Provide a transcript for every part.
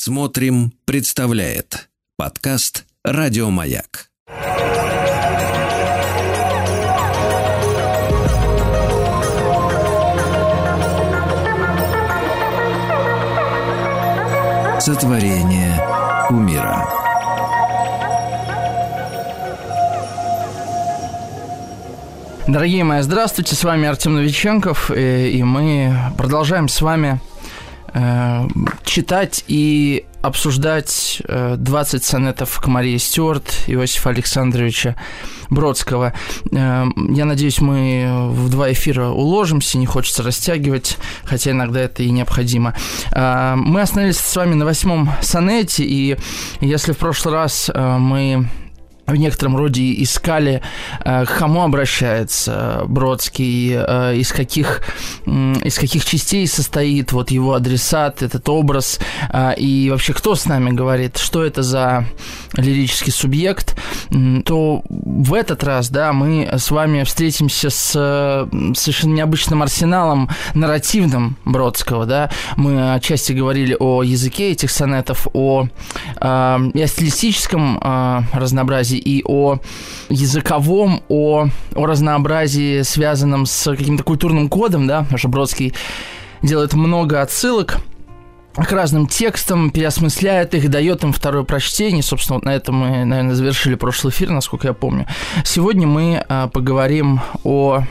Смотрим, представляет подкаст Радиомаяк. Сотворение умира. Дорогие мои, здравствуйте, с вами Артем Новиченков, и, и мы продолжаем с вами э, читать и обсуждать э, 20 сонетов к Марии Стюарт Иосифа Александровича Бродского. Э, я надеюсь, мы в два эфира уложимся, не хочется растягивать, хотя иногда это и необходимо. Э, мы остановились с вами на восьмом сонете, и если в прошлый раз э, мы в некотором роде искали, э, к кому обращается Бродский, э, из каких, из каких частей состоит вот его адресат, этот образ, э, и вообще кто с нами говорит, что это за лирический субъект, то в этот раз, да, мы с вами встретимся с совершенно необычным арсеналом нарративным Бродского, да, мы отчасти говорили о языке этих сонетов, о, о стилистическом разнообразии, и о языковом, о, о разнообразии, связанном с каким-то культурным кодом, да, что Бродский делает много отсылок к разным текстам, переосмысляет их, дает им второе прочтение. Собственно, вот на этом мы, наверное, завершили прошлый эфир, насколько я помню. Сегодня мы а, поговорим о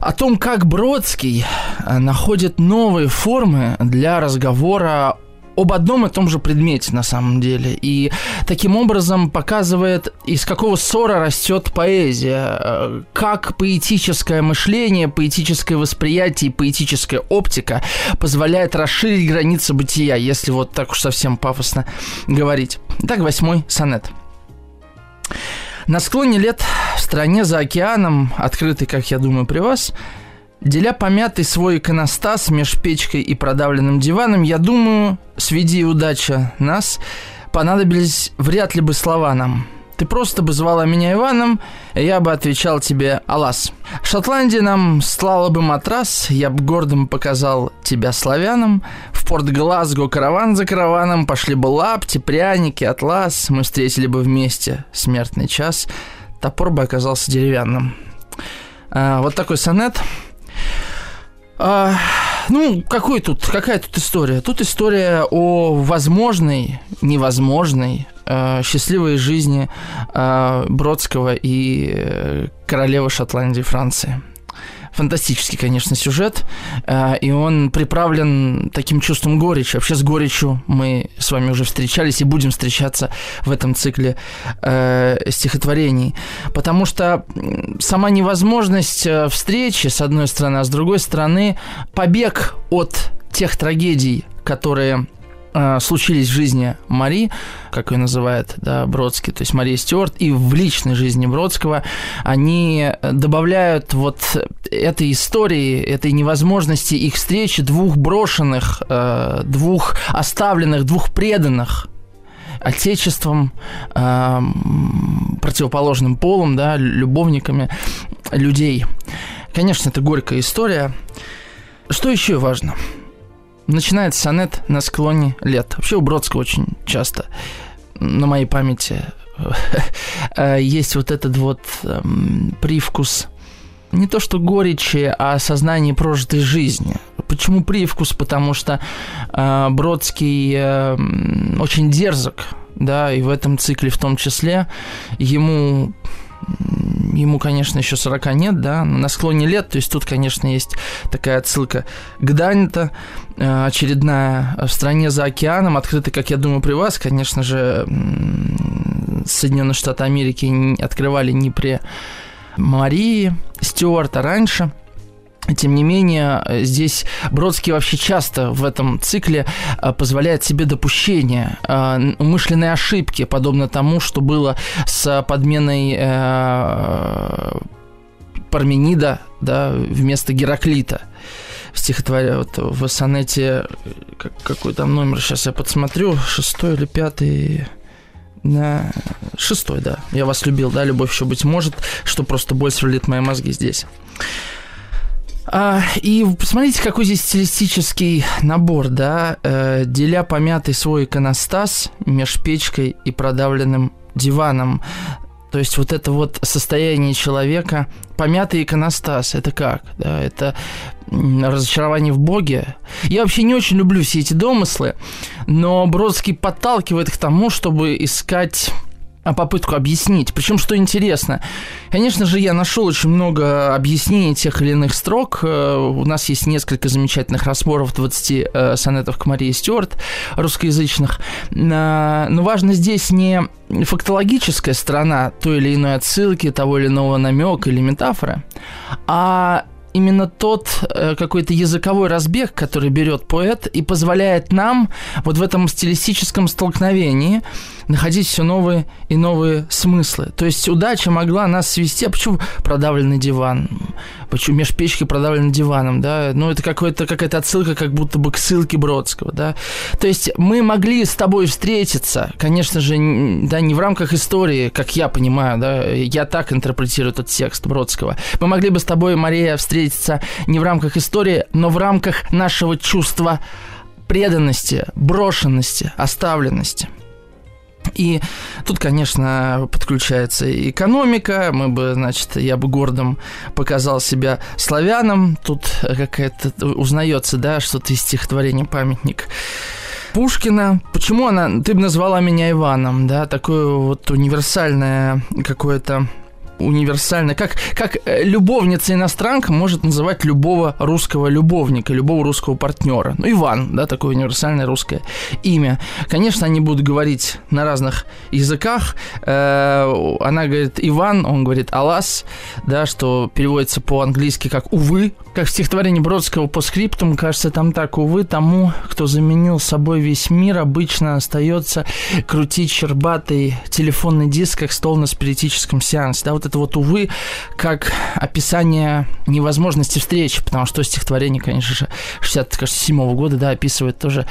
о том, как Бродский а, находит новые формы для разговора об одном и том же предмете на самом деле. И таким образом показывает, из какого ссора растет поэзия, э, как поэтическое мышление, поэтическое восприятие и поэтическая оптика позволяет расширить границы бытия, если вот так уж совсем пафосно говорить. Итак, восьмой сонет. На склоне лет в стране за океаном, открытый, как я думаю, при вас, Деля помятый свой иконостас меж печкой и продавленным диваном, я думаю, сведи удача нас, понадобились вряд ли бы слова нам. Ты просто бы звала меня Иваном, и я бы отвечал тебе «Алас». Шотландия нам слала бы матрас, я бы гордым показал тебя славянам. В порт Глазго караван за караваном пошли бы лапти, пряники, атлас. Мы встретили бы вместе смертный час, топор бы оказался деревянным. А, вот такой сонет – а, ну, какой тут, какая тут история? Тут история о возможной, невозможной, э, счастливой жизни э, Бродского и э, королевы Шотландии Франции фантастический, конечно, сюжет, э, и он приправлен таким чувством горечи. Вообще с горечью мы с вами уже встречались и будем встречаться в этом цикле э, стихотворений, потому что сама невозможность э, встречи, с одной стороны, а с другой стороны, побег от тех трагедий, которые э, случились в жизни Мари, как ее называет да, Бродский, то есть Мария Стюарт, и в личной жизни Бродского, они добавляют вот этой истории, этой невозможности их встречи двух брошенных, э, двух оставленных, двух преданных отечеством, э, противоположным полом, да, любовниками людей. Конечно, это горькая история. Что еще важно? Начинается сонет на склоне лет. Вообще у Бродского очень часто на моей памяти э, есть вот этот вот эм, привкус не то что горечи, а сознание прожитой жизни. Почему привкус? Потому что э, Бродский э, очень дерзок, да, и в этом цикле в том числе ему ему, конечно, еще 40 нет, да, на склоне лет, то есть тут, конечно, есть такая отсылка к Данита, э, очередная в стране за океаном, открытая, как я думаю, при вас, конечно же, Соединенные Штаты Америки открывали не при Марии Стюарта раньше – тем не менее, здесь Бродский вообще часто в этом цикле э, позволяет себе допущение, э, умышленные ошибки, подобно тому, что было с подменой э, Парменида да, вместо Гераклита в стихотворе, вот в сонете, какой там номер, сейчас я подсмотрю, шестой или пятый, на шестой, да. Я вас любил, да, любовь еще быть может, что просто боль сверлит мои мозги здесь. А, и посмотрите, какой здесь стилистический набор, да, э, деля помятый свой иконостас меж печкой и продавленным диваном. То есть вот это вот состояние человека, помятый иконостас, это как? Да, это разочарование в Боге. Я вообще не очень люблю все эти домыслы, но Бродский подталкивает к тому, чтобы искать попытку объяснить. Причем, что интересно, конечно же, я нашел очень много объяснений тех или иных строк. Э, у нас есть несколько замечательных разборов 20 э, сонетов к Марии Стюарт, русскоязычных. Э, но важно здесь не фактологическая сторона той или иной отсылки, того или иного намека или метафоры, а именно тот э, какой-то языковой разбег, который берет поэт и позволяет нам вот в этом стилистическом столкновении находить все новые и новые смыслы. То есть удача могла нас свести. А почему продавленный диван? Почему меж печки продавленным диваном, да? Ну, это какая-то отсылка как будто бы к ссылке Бродского, да? То есть мы могли с тобой встретиться, конечно же, да, не в рамках истории, как я понимаю, да, я так интерпретирую этот текст Бродского. Мы могли бы с тобой, Мария, встретиться не в рамках истории, но в рамках нашего чувства преданности, брошенности, оставленности. И тут, конечно, подключается и экономика. Мы бы, значит, я бы гордым показал себя славянам. Тут какая-то узнается, да, что-то из стихотворения «Памятник». Пушкина. Почему она... Ты бы назвала меня Иваном, да? Такое вот универсальное какое-то универсально. Как, как э, любовница-иностранка может называть любого русского любовника, любого русского партнера. Ну, Иван, да, такое универсальное русское имя. Конечно, они будут говорить на разных языках. Э, она говорит Иван, он говорит Алас, да, что переводится по-английски как «увы». Как в стихотворении Бродского по скриптум, кажется, там так «увы» тому, кто заменил собой весь мир, обычно остается крутить щербатый телефонный диск, как стол на спиритическом сеансе. Да, вот это вот, увы, как описание невозможности встречи, потому что стихотворение, конечно же, 67 -го года, да, описывает тоже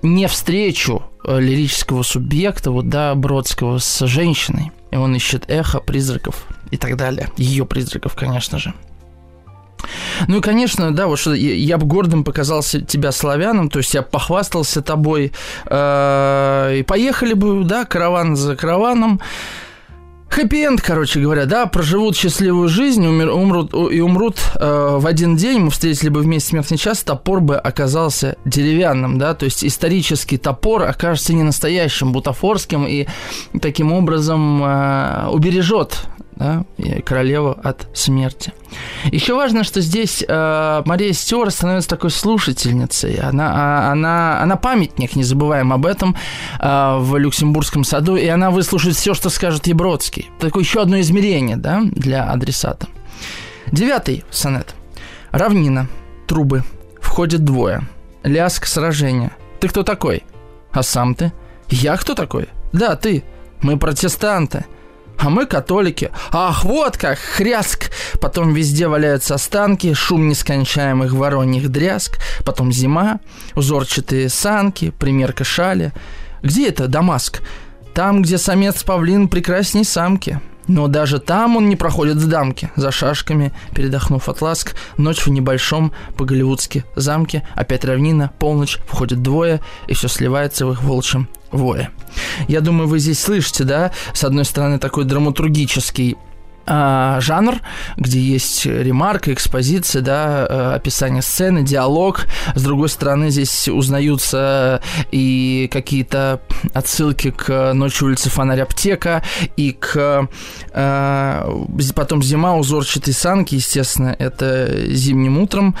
не встречу э, лирического субъекта, вот, да, Бродского с женщиной. И он ищет эхо, призраков и так далее. Ее призраков, конечно же. Ну и, конечно, да, вот что я, бы гордым показался тебя славянам, то есть я похвастался тобой, э, и поехали бы, да, караван за караваном, Хэппи-энд, короче говоря, да, проживут счастливую жизнь умер, умрут, и умрут э, в один день. Мы встретили бы вместе смертный час, топор бы оказался деревянным, да, то есть исторический топор окажется не настоящим, бутафорским, и таким образом э, убережет да, королеву от смерти. Еще важно, что здесь э, Мария Стюарт становится такой слушательницей. Она, а, она, она памятник, не забываем об этом, э, в Люксембургском саду, и она выслушает все, что скажет Ебродский. Такое еще одно измерение да, для адресата. Девятый сонет. Равнина. Трубы. Входит двое. Ляск сражения. Ты кто такой? А сам ты? Я кто такой? Да, ты. Мы протестанты а мы католики. Ах, вот как, хряск. Потом везде валяются останки, шум нескончаемых вороньих дрязг, потом зима, узорчатые санки, примерка шали. Где это Дамаск? Там, где самец-павлин прекрасней самки. Но даже там он не проходит в дамке, за шашками, передохнув от ласк, ночь в небольшом по-голливудски замке, опять равнина, полночь, входят двое, и все сливается в их волчьем вое. Я думаю, вы здесь слышите, да, с одной стороны, такой драматургический а, жанр, где есть ремарка, экспозиция, да, э, описание сцены, диалог. С другой стороны, здесь узнаются и какие-то отсылки к «Ночи улицы фонарь аптека» и к э, потом «Зима», узорчатые санки, естественно, это «Зимним утром».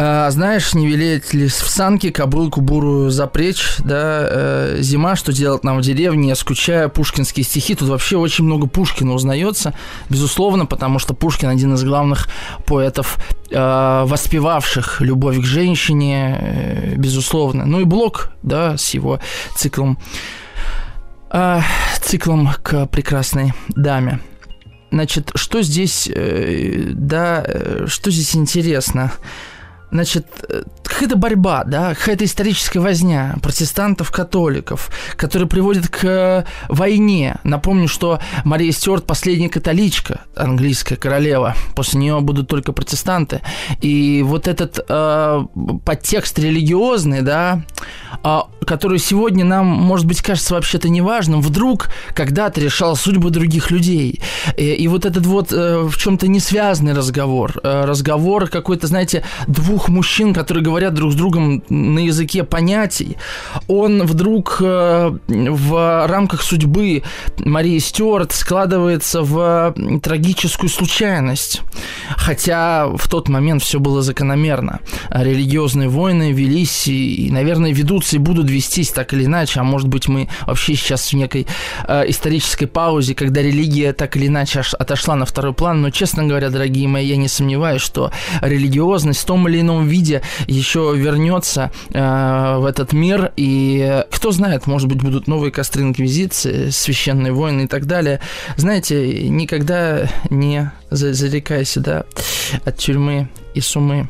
А, знаешь, не велеет ли в санке кобылку бурую запречь, да, э, зима, что делать нам в деревне, я скучаю, пушкинские стихи, тут вообще очень много Пушкина узнается, безусловно, потому что Пушкин один из главных поэтов, э, воспевавших любовь к женщине, э, безусловно. Ну и Блок, да, с его циклом, э, циклом к прекрасной даме. Значит, что здесь, э, да, э, что здесь интересно? Значит, э, какая-то борьба, да, какая-то историческая возня протестантов, католиков, которая приводит к э, войне. Напомню, что Мария Стюарт последняя католичка, английская королева. После нее будут только протестанты. И вот этот э, подтекст религиозный, да, э, который сегодня нам, может быть, кажется вообще-то неважным, вдруг когда-то решал судьбы других людей. И, и вот этот вот э, в чем-то не связанный разговор, э, разговор какой-то, знаете, двух мужчин, которые говорят друг с другом на языке понятий, он вдруг э, в рамках судьбы Марии Стюарт складывается в трагическую случайность. Хотя в тот момент все было закономерно. Религиозные войны велись и, наверное, ведутся и будут вестись так или иначе. А может быть, мы вообще сейчас в некой э, исторической паузе, когда религия так или иначе отошла на второй план. Но, честно говоря, дорогие мои, я не сомневаюсь, что религиозность в том или ином виде еще еще вернется э, в этот мир, и кто знает, может быть, будут новые костры инквизиции, священные войны и так далее. Знаете, никогда не зарекайся, да, от тюрьмы и сумы.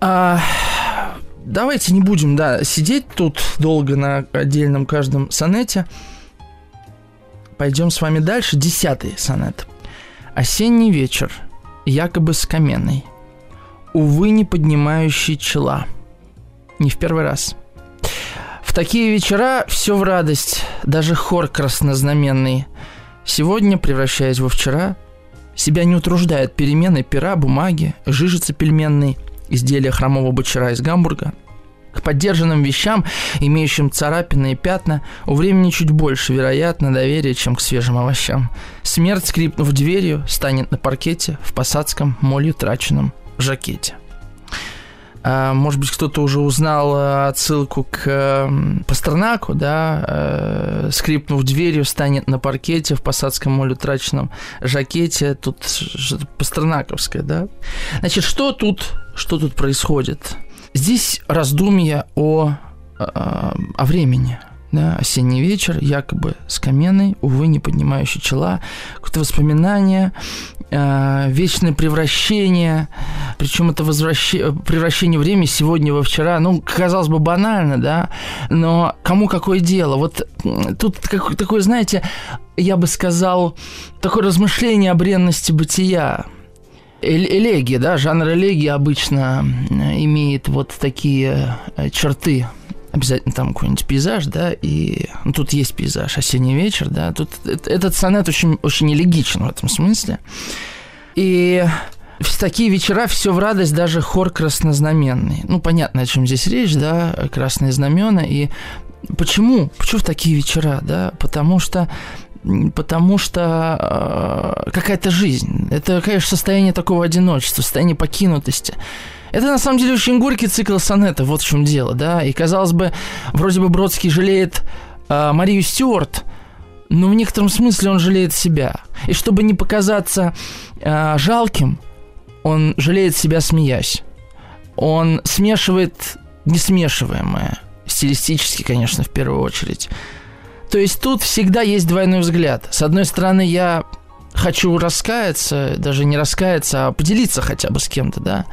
А, давайте не будем, да, сидеть тут долго на отдельном каждом сонете. Пойдем с вами дальше. Десятый сонет. Осенний вечер, якобы с каменной увы, не поднимающий чела. Не в первый раз. В такие вечера все в радость, даже хор краснознаменный. Сегодня, превращаясь во вчера, себя не утруждает перемены пера, бумаги, жижицы пельменной, изделия хромого бочера из Гамбурга. К поддержанным вещам, имеющим царапины и пятна, у времени чуть больше, вероятно, доверия, чем к свежим овощам. Смерть, скрипнув дверью, станет на паркете в посадском молью траченном жакете. А, может быть, кто-то уже узнал э, отсылку к эм, Пастернаку, да, э, скрипнув дверью, станет на паркете в посадском трачном жакете, тут пастернаковское, да. Значит, что тут, что тут происходит? Здесь раздумья о, э, о времени, да, осенний вечер, якобы с каменной, увы, не поднимающий чела, какое-то воспоминание, э, вечное превращение, причем это возвращение, превращение времени сегодня во вчера, ну, казалось бы, банально, да, но кому какое дело? Вот тут как, такое, знаете, я бы сказал, такое размышление о бренности бытия, элегия, да, жанр элегии обычно имеет вот такие э, черты обязательно там какой-нибудь пейзаж, да, и ну, тут есть пейзаж, осенний вечер, да, тут этот сонет очень, очень элегичен в этом смысле. И в такие вечера все в радость, даже хор краснознаменный. Ну, понятно, о чем здесь речь, да, красные знамена. И почему? Почему в такие вечера, да? Потому что потому что э, какая-то жизнь. Это, конечно, состояние такого одиночества, состояние покинутости. Это на самом деле очень горький цикл сонета, вот в чем дело, да. И казалось бы, вроде бы Бродский жалеет э, Марию Стюарт, но в некотором смысле он жалеет себя. И чтобы не показаться э, жалким, он жалеет себя, смеясь. Он смешивает несмешиваемое, стилистически, конечно, в первую очередь. То есть тут всегда есть двойной взгляд. С одной стороны, я хочу раскаяться, даже не раскаяться, а поделиться хотя бы с кем-то, да.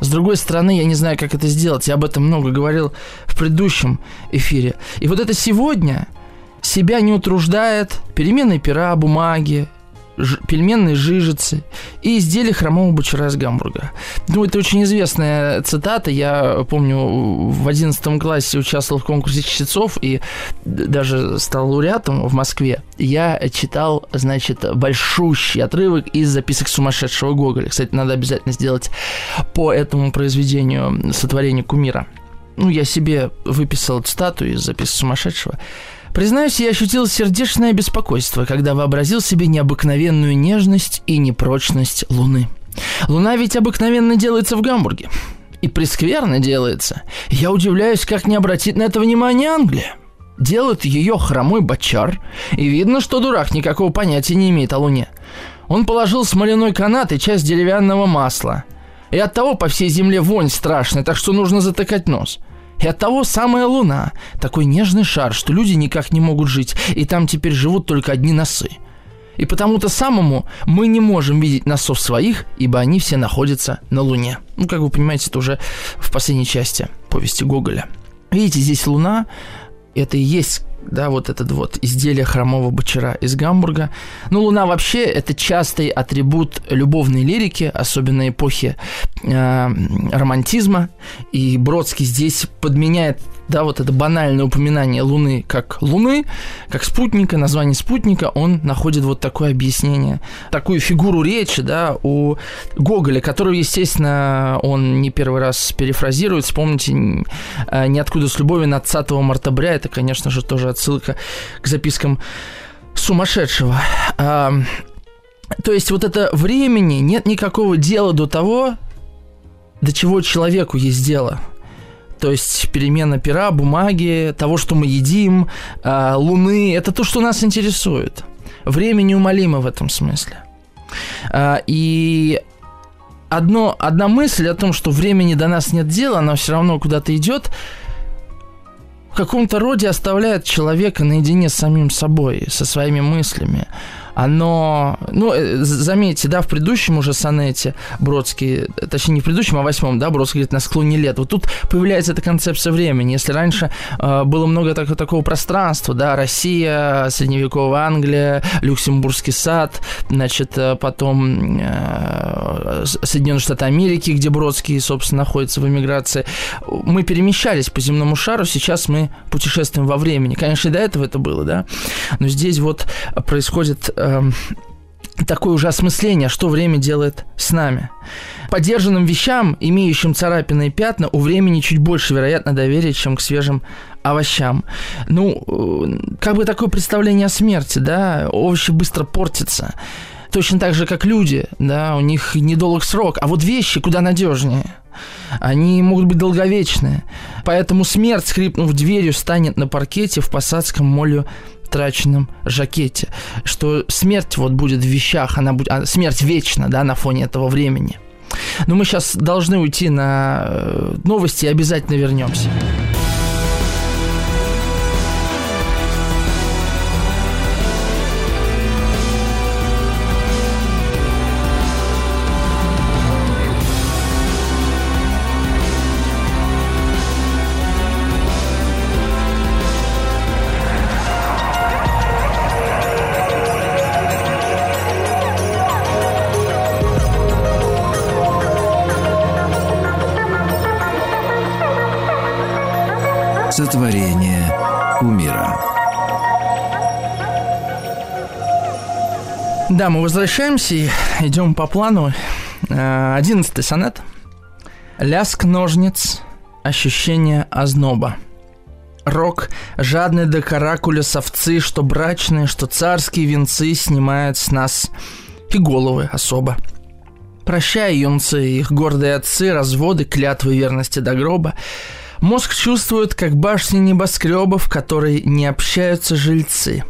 С другой стороны, я не знаю, как это сделать. Я об этом много говорил в предыдущем эфире. И вот это сегодня себя не утруждает переменной пера, бумаги, пельменной жижицы и изделия хромого бочера из Гамбурга. Ну, это очень известная цитата. Я помню, в 11 классе участвовал в конкурсе чтецов и даже стал лауреатом в Москве. Я читал, значит, большущий отрывок из записок сумасшедшего Гоголя. Кстати, надо обязательно сделать по этому произведению сотворение кумира. Ну, я себе выписал цитату из записок сумасшедшего. Признаюсь, я ощутил сердечное беспокойство, когда вообразил себе необыкновенную нежность и непрочность Луны. Луна ведь обыкновенно делается в Гамбурге. И прескверно делается. Я удивляюсь, как не обратит на это внимание Англия. Делает ее хромой бочар, и видно, что дурак никакого понятия не имеет о Луне. Он положил смоляной канат и часть деревянного масла. И от того по всей земле вонь страшная, так что нужно затыкать нос. И от того самая Луна, такой нежный шар, что люди никак не могут жить, и там теперь живут только одни носы. И потому-то самому мы не можем видеть носов своих, ибо они все находятся на Луне. Ну, как вы понимаете, это уже в последней части повести Гоголя. Видите, здесь Луна, это и есть да, вот этот вот изделие хромого бочера из Гамбурга. Ну, Луна вообще это частый атрибут любовной лирики, особенно эпохи э, романтизма. И Бродский здесь подменяет да, вот это банальное упоминание Луны как Луны, как спутника, название спутника, он находит вот такое объяснение, такую фигуру речи, да, у Гоголя, которую, естественно, он не первый раз перефразирует. Вспомните э, «Ниоткуда с любовью» на 20 мартабря, это, конечно же, тоже отсылка к запискам сумасшедшего. То есть вот это времени нет никакого дела до того, до чего человеку есть дело. То есть перемена пера, бумаги, того, что мы едим, а, луны, это то, что нас интересует. Время неумолимо в этом смысле. А, и одно, одна мысль о том, что времени до нас нет дела, она все равно куда-то идет, в каком-то роде оставляет человека наедине с самим собой, со своими мыслями оно, ну, э, заметьте, да, в предыдущем уже сонете Бродский, точнее, не в предыдущем, а в восьмом, да, Бродский говорит, на склоне лет. Вот тут появляется эта концепция времени. Если раньше э, было много так, такого пространства, да, Россия, средневековая Англия, Люксембургский сад, значит, э, потом э, Соединенные Штаты Америки, где Бродский, собственно, находится в эмиграции, мы перемещались по земному шару, сейчас мы путешествуем во времени. Конечно, и до этого это было, да, но здесь вот происходит э, э, такое уже осмысление, что время делает с нами. Подержанным вещам, имеющим царапины и пятна, у времени чуть больше, вероятно, доверия, чем к свежим овощам. Ну, э, как бы такое представление о смерти, да, овощи быстро портятся. Точно так же, как люди, да, у них недолг срок. А вот вещи куда надежнее. Они могут быть долговечные. Поэтому смерть, скрипнув дверью, станет на паркете в посадском молью траченном жакете, что смерть вот будет в вещах, она будет, а смерть вечна, да, на фоне этого времени. Но мы сейчас должны уйти на э, новости и обязательно вернемся. Мы возвращаемся и идем по плану. Э, одиннадцатый сонет. Ляск ножниц, ощущение озноба. Рок, жадный до каракуля совцы, что брачные, что царские венцы снимают с нас и головы особо. Прощай, юнцы, их гордые отцы, разводы, клятвы верности до гроба — Мозг чувствует, как башни небоскребов, в которой не общаются жильцы.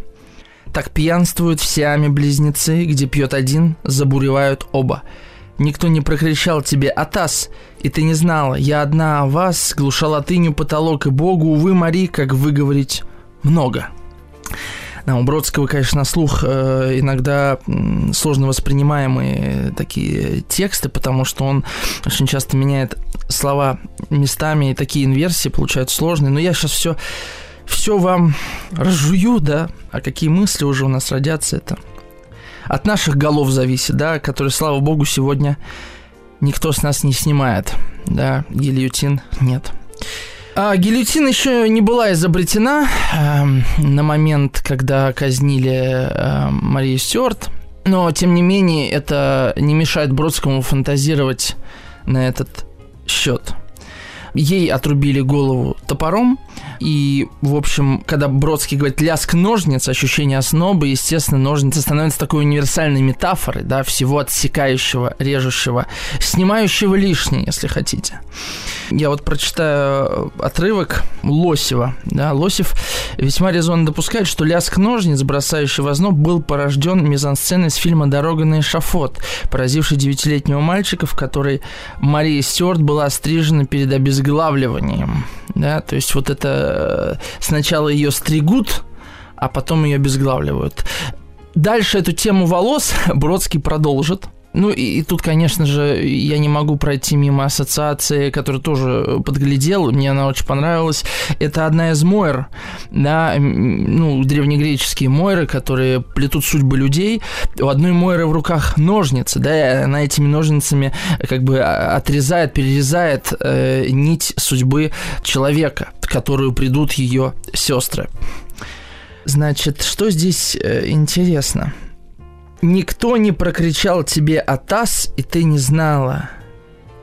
Так пьянствуют в Сиаме близнецы, где пьет один, забуревают оба. Никто не прокричал тебе «Атас!» И ты не знала, я одна о вас, глуша латынью потолок и богу, увы, Мари, как выговорить много. Да, у Бродского, конечно, слух э, иногда сложно воспринимаемые такие тексты, потому что он очень часто меняет слова местами, и такие инверсии получаются сложные. Но я сейчас все все вам разжую, да, а какие мысли уже у нас родятся, это от наших голов зависит, да, которые, слава богу, сегодня никто с нас не снимает, да, гильотин нет. А, гильотина еще не была изобретена э, на момент, когда казнили э, Марию Стюарт, но, тем не менее, это не мешает Бродскому фантазировать на этот счет. Ей отрубили голову топором, и, в общем, когда Бродский говорит «ляск ножниц», ощущение оснобы, естественно, ножницы становятся такой универсальной метафорой, да, всего отсекающего, режущего, снимающего лишнее, если хотите. Я вот прочитаю отрывок Лосева. Да, Лосев весьма резонно допускает, что ляск ножниц, бросающий в озноб, был порожден мизансценой с фильма «Дорога на эшафот», поразивший девятилетнего мальчика, в которой Мария Стюарт была острижена перед обезглавливанием. Да, то есть вот это э, сначала ее стригут, а потом ее обезглавливают. Дальше эту тему волос Бродский продолжит. Ну и, и тут, конечно же, я не могу пройти мимо ассоциации, которую тоже подглядел, мне она очень понравилась. Это одна из Мойр, да, ну, древнегреческие Мойры, которые плетут судьбы людей. У одной Мойры в руках ножницы, да, и она этими ножницами как бы отрезает, перерезает э, нить судьбы человека, которую придут ее сестры. Значит, что здесь э, интересно? Никто не прокричал тебе «Атас», и ты не знала.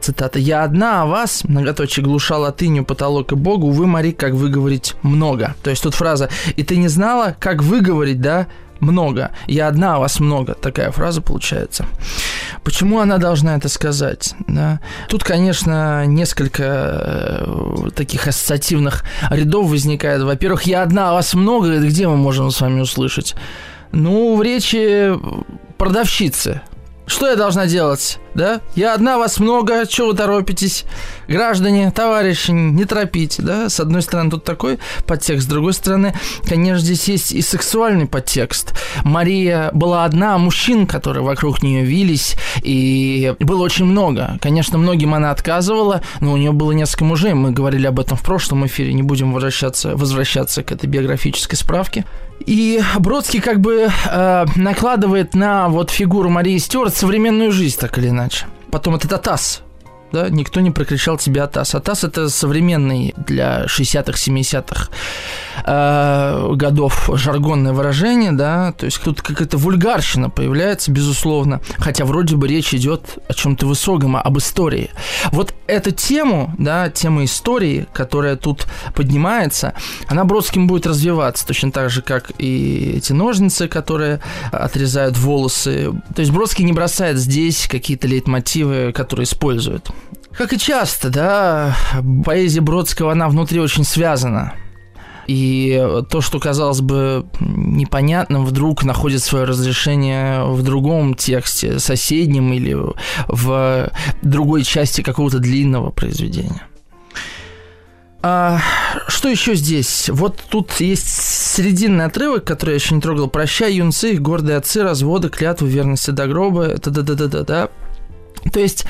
Цитата. «Я одна, а вас, многоточие, глуша латынью потолок и Богу, вы, Мари, как выговорить много». То есть тут фраза «И ты не знала, как выговорить, да, много. Я одна, а вас много. Такая фраза получается. Почему она должна это сказать? Да? Тут, конечно, несколько э, таких ассоциативных рядов возникает. Во-первых, я одна, а вас много. Где мы можем с вами услышать? Ну, в речи продавщицы. Что я должна делать? Да? Я одна, вас много, чего вы торопитесь? Граждане, товарищи, не торопите, да? С одной стороны, тут такой подтекст, с другой стороны, конечно, здесь есть и сексуальный подтекст. Мария была одна, а мужчин, которые вокруг нее вились, и было очень много. Конечно, многим она отказывала, но у нее было несколько мужей, мы говорили об этом в прошлом эфире, не будем возвращаться, возвращаться к этой биографической справке. И Бродский как бы э, накладывает на вот фигуру Марии Стюарт современную жизнь, так или иначе. Потом это ТАСС, да, никто не прокричал тебе АТАС. АТАС это современный для 60-х, 70-х э, годов жаргонное выражение, да, то есть тут какая-то вульгарщина появляется, безусловно, хотя вроде бы речь идет о чем-то высоком, об истории. Вот эту тему, да, тема истории, которая тут поднимается, она Бродским будет развиваться, точно так же, как и эти ножницы, которые отрезают волосы. То есть Бродский не бросает здесь какие-то лейтмотивы, которые используют. Как и часто, да, поэзия Бродского, она внутри очень связана. И то, что казалось бы непонятным, вдруг находит свое разрешение в другом тексте, соседнем или в другой части какого-то длинного произведения. А, что еще здесь? Вот тут есть срединный отрывок, который я еще не трогал. «Прощай, юнцы, гордые отцы, разводы, клятвы, верности до гроба». Это да-да-да-да-да. То есть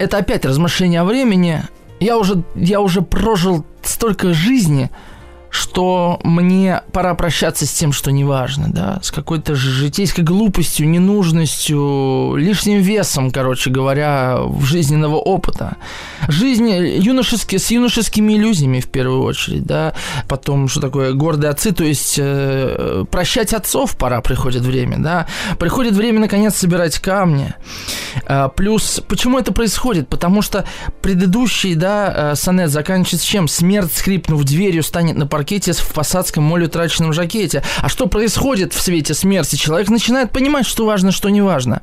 это опять размышление о времени. Я уже, я уже прожил столько жизни – что мне пора прощаться с тем, что не важно, да, с какой-то житейской глупостью, ненужностью, лишним весом, короче говоря, жизненного опыта. Жизнь юношески, с юношескими иллюзиями в первую очередь, да, потом, что такое гордые отцы, то есть э, прощать отцов пора, приходит время, да, приходит время, наконец, собирать камни. А, плюс, почему это происходит? Потому что предыдущий, да, э, сонет заканчивается чем? Смерть, скрипнув дверью, станет на паркете в посадском моле утраченном жакете. А что происходит в свете смерти? Человек начинает понимать, что важно, что не важно.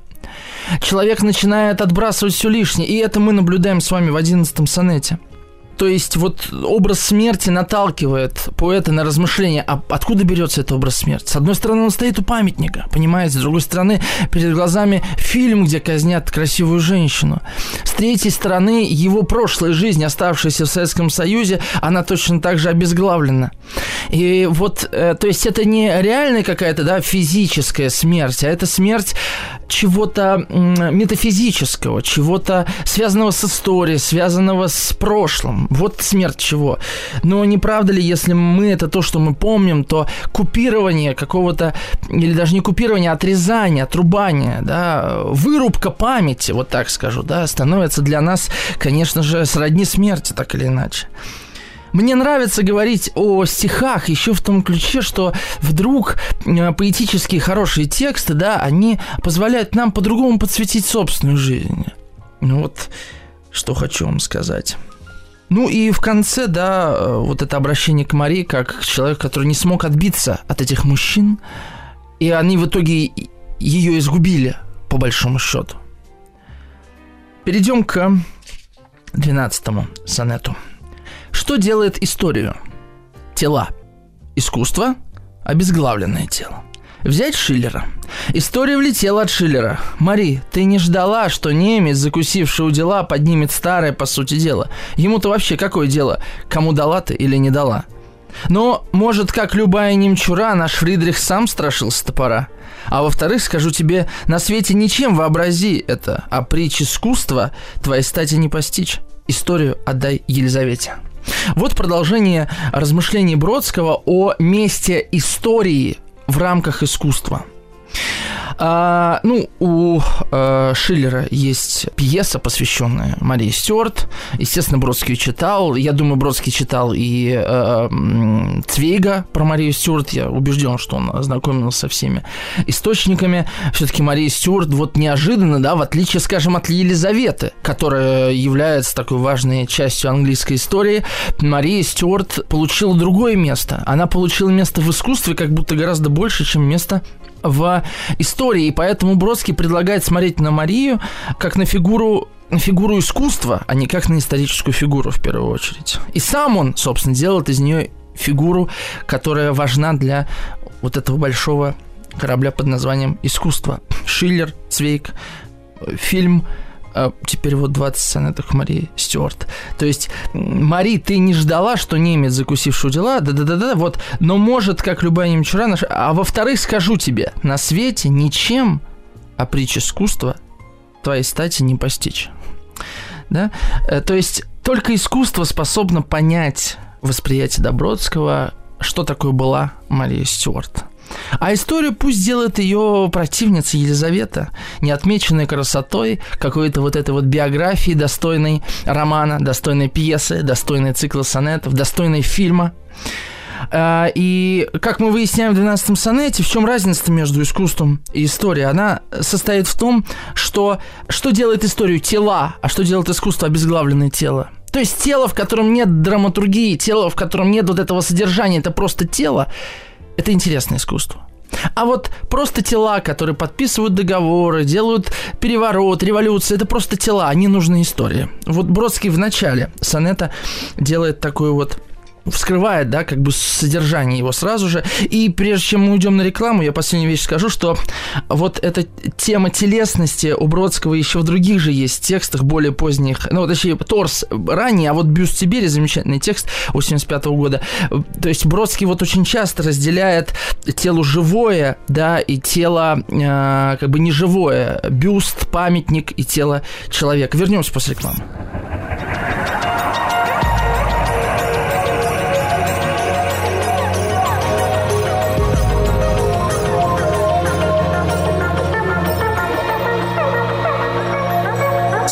Человек начинает отбрасывать все лишнее, и это мы наблюдаем с вами в одиннадцатом сонете. То есть вот образ смерти наталкивает поэта на размышления, а откуда берется этот образ смерти? С одной стороны, он стоит у памятника, понимаете? С другой стороны, перед глазами фильм, где казнят красивую женщину. С третьей стороны, его прошлая жизнь, оставшаяся в Советском Союзе, она точно так же обезглавлена. И вот, э, то есть это не реальная какая-то, да, физическая смерть, а это смерть чего-то метафизического, чего-то связанного с историей, связанного с прошлым. Вот смерть чего. Но не правда ли, если мы это то, что мы помним, то купирование какого-то, или даже не купирование, а отрезание, отрубание, да, вырубка памяти, вот так скажу, да, становится для нас, конечно же, сродни смерти, так или иначе. Мне нравится говорить о стихах еще в том ключе, что вдруг э, поэтические хорошие тексты, да, они позволяют нам по-другому подсветить собственную жизнь. Ну вот, что хочу вам сказать. Ну и в конце, да, э, вот это обращение к Марии, как к человеку, который не смог отбиться от этих мужчин, и они в итоге ее изгубили, по большому счету. Перейдем к 12 сонету. Что делает историю? Тела. Искусство – обезглавленное тело. Взять Шиллера. История влетела от Шиллера. Мари, ты не ждала, что немец, закусивший у дела, поднимет старое, по сути, дело. Ему-то вообще какое дело, кому дала ты или не дала? Но, может, как любая немчура, наш Фридрих сам страшился топора. А во-вторых, скажу тебе, на свете ничем вообрази это, а притч искусства твоей стати не постичь. Историю отдай Елизавете. Вот продолжение размышлений Бродского о месте истории в рамках искусства – а, ну, у а, Шиллера есть пьеса, посвященная Марии Стюарт. Естественно, Бродский читал. Я думаю, Бродский читал и а, Цвейга про Марию Стюарт. Я убежден, что он ознакомился со всеми источниками. Все-таки Мария Стюарт вот неожиданно, да, в отличие, скажем, от Елизаветы, которая является такой важной частью английской истории, Мария Стюарт получила другое место. Она получила место в искусстве как будто гораздо больше, чем место в истории, и поэтому Бродский предлагает смотреть на Марию как на фигуру на фигуру искусства, а не как на историческую фигуру в первую очередь. И сам он, собственно, делает из нее фигуру, которая важна для вот этого большого корабля под названием искусство. Шиллер, Цвейк, фильм а теперь вот 20 сонетов Марии Стюарт. То есть, Мари, ты не ждала, что немец, закусивший дела, да-да-да-да, вот, но может, как любая немчура, наш... а во-вторых, скажу тебе, на свете ничем, а притч искусства твоей стати не постичь. Да? Э, то есть, только искусство способно понять восприятие Добродского, что такое была Мария Стюарт. А историю пусть делает ее противница Елизавета, не отмеченная красотой какой-то вот этой вот биографии, достойной романа, достойной пьесы, достойной цикла сонетов, достойной фильма. А, и, как мы выясняем в 12-м сонете, в чем разница между искусством и историей? Она состоит в том, что что делает историю тела, а что делает искусство обезглавленное тело. То есть тело, в котором нет драматургии, тело, в котором нет вот этого содержания, это просто тело, это интересное искусство. А вот просто тела, которые подписывают договоры, делают переворот, революцию, это просто тела, они нужны истории. Вот Бродский в начале сонета делает такую вот вскрывает, да, как бы содержание его сразу же. И прежде чем мы уйдем на рекламу, я последнюю вещь скажу, что вот эта тема телесности у Бродского еще в других же есть текстах более поздних, ну, точнее, Торс ранее, а вот Бюст Сибири, замечательный текст 85 -го года. То есть Бродский вот очень часто разделяет тело живое, да, и тело э, как бы неживое, бюст, памятник и тело человека. Вернемся после рекламы.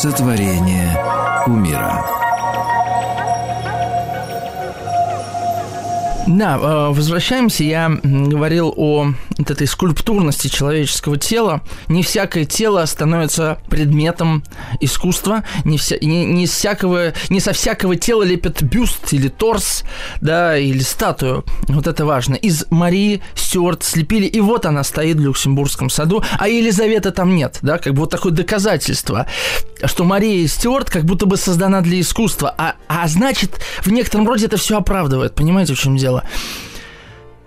Сотворение умира. Да, э, возвращаемся. Я говорил о вот этой скульптурности человеческого тела. Не всякое тело становится предметом искусства. Не, вся, не, не, всякого, не со всякого тела лепят бюст или торс, да, или статую. Вот это важно. Из Марии Стюарт слепили, и вот она стоит в Люксембургском саду, а Елизаветы там нет, да, как бы вот такое доказательство, что Мария Стюарт как будто бы создана для искусства, а, а значит, в некотором роде это все оправдывает, понимаете, в чем дело?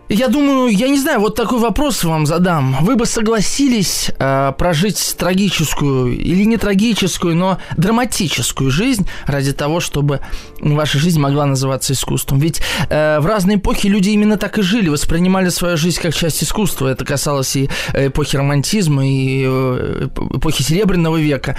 Я думаю, я не знаю, вот такой вопрос вам задам. Вы бы согласились э, прожить трагическую или не трагическую, но драматическую жизнь ради того, чтобы ваша жизнь могла называться искусством? Ведь э, в разные эпохи люди именно так и жили, воспринимали свою жизнь как часть искусства. Это касалось и эпохи романтизма, и э, эпохи Серебряного века.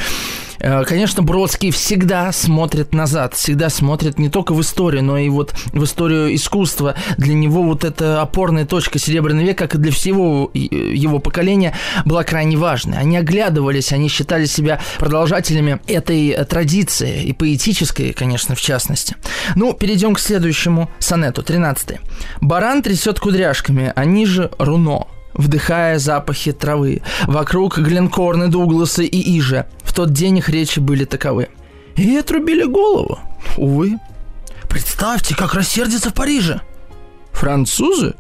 Э, конечно, Бродский всегда смотрит назад, всегда смотрит не только в историю, но и вот в историю искусства. Для него вот эта опорная точка Серебряный век, как и для всего его поколения, была крайне важной. Они оглядывались, они считали себя продолжателями этой традиции, и поэтической, конечно, в частности. Ну, перейдем к следующему сонету, 13 «Баран трясет кудряшками, они же руно» вдыхая запахи травы. Вокруг Гленкорны, Дугласы и Ижа. В тот день их речи были таковы. И отрубили голову. Увы. Представьте, как рассердится в Париже. Французы?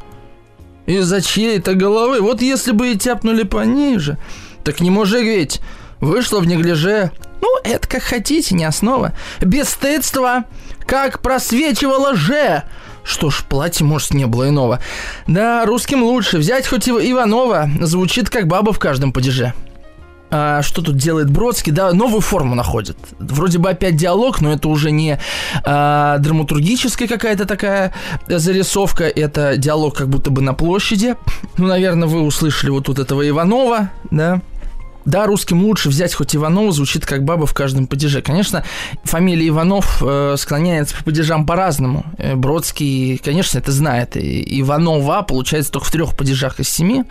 Из-за чьей-то головы? Вот если бы и тяпнули пониже. Так не мужик ведь. Вышло в неглиже. Ну, это как хотите, не основа. Бесстыдство, как просвечивало же. Что ж, платье, может, не было иного. Да, русским лучше. Взять хоть Иванова. Звучит как баба в каждом падеже. А, что тут делает Бродский? Да, новую форму находит. Вроде бы опять диалог, но это уже не а, драматургическая какая-то такая зарисовка. Это диалог как будто бы на площади. Ну, наверное, вы услышали вот тут этого Иванова, да, да, русским лучше взять хоть Иванова, звучит как баба в каждом падеже. Конечно, фамилия Иванов э, склоняется по падежам по-разному. Э, Бродский, конечно, это знает. И Иванова получается только в трех падежах из семи.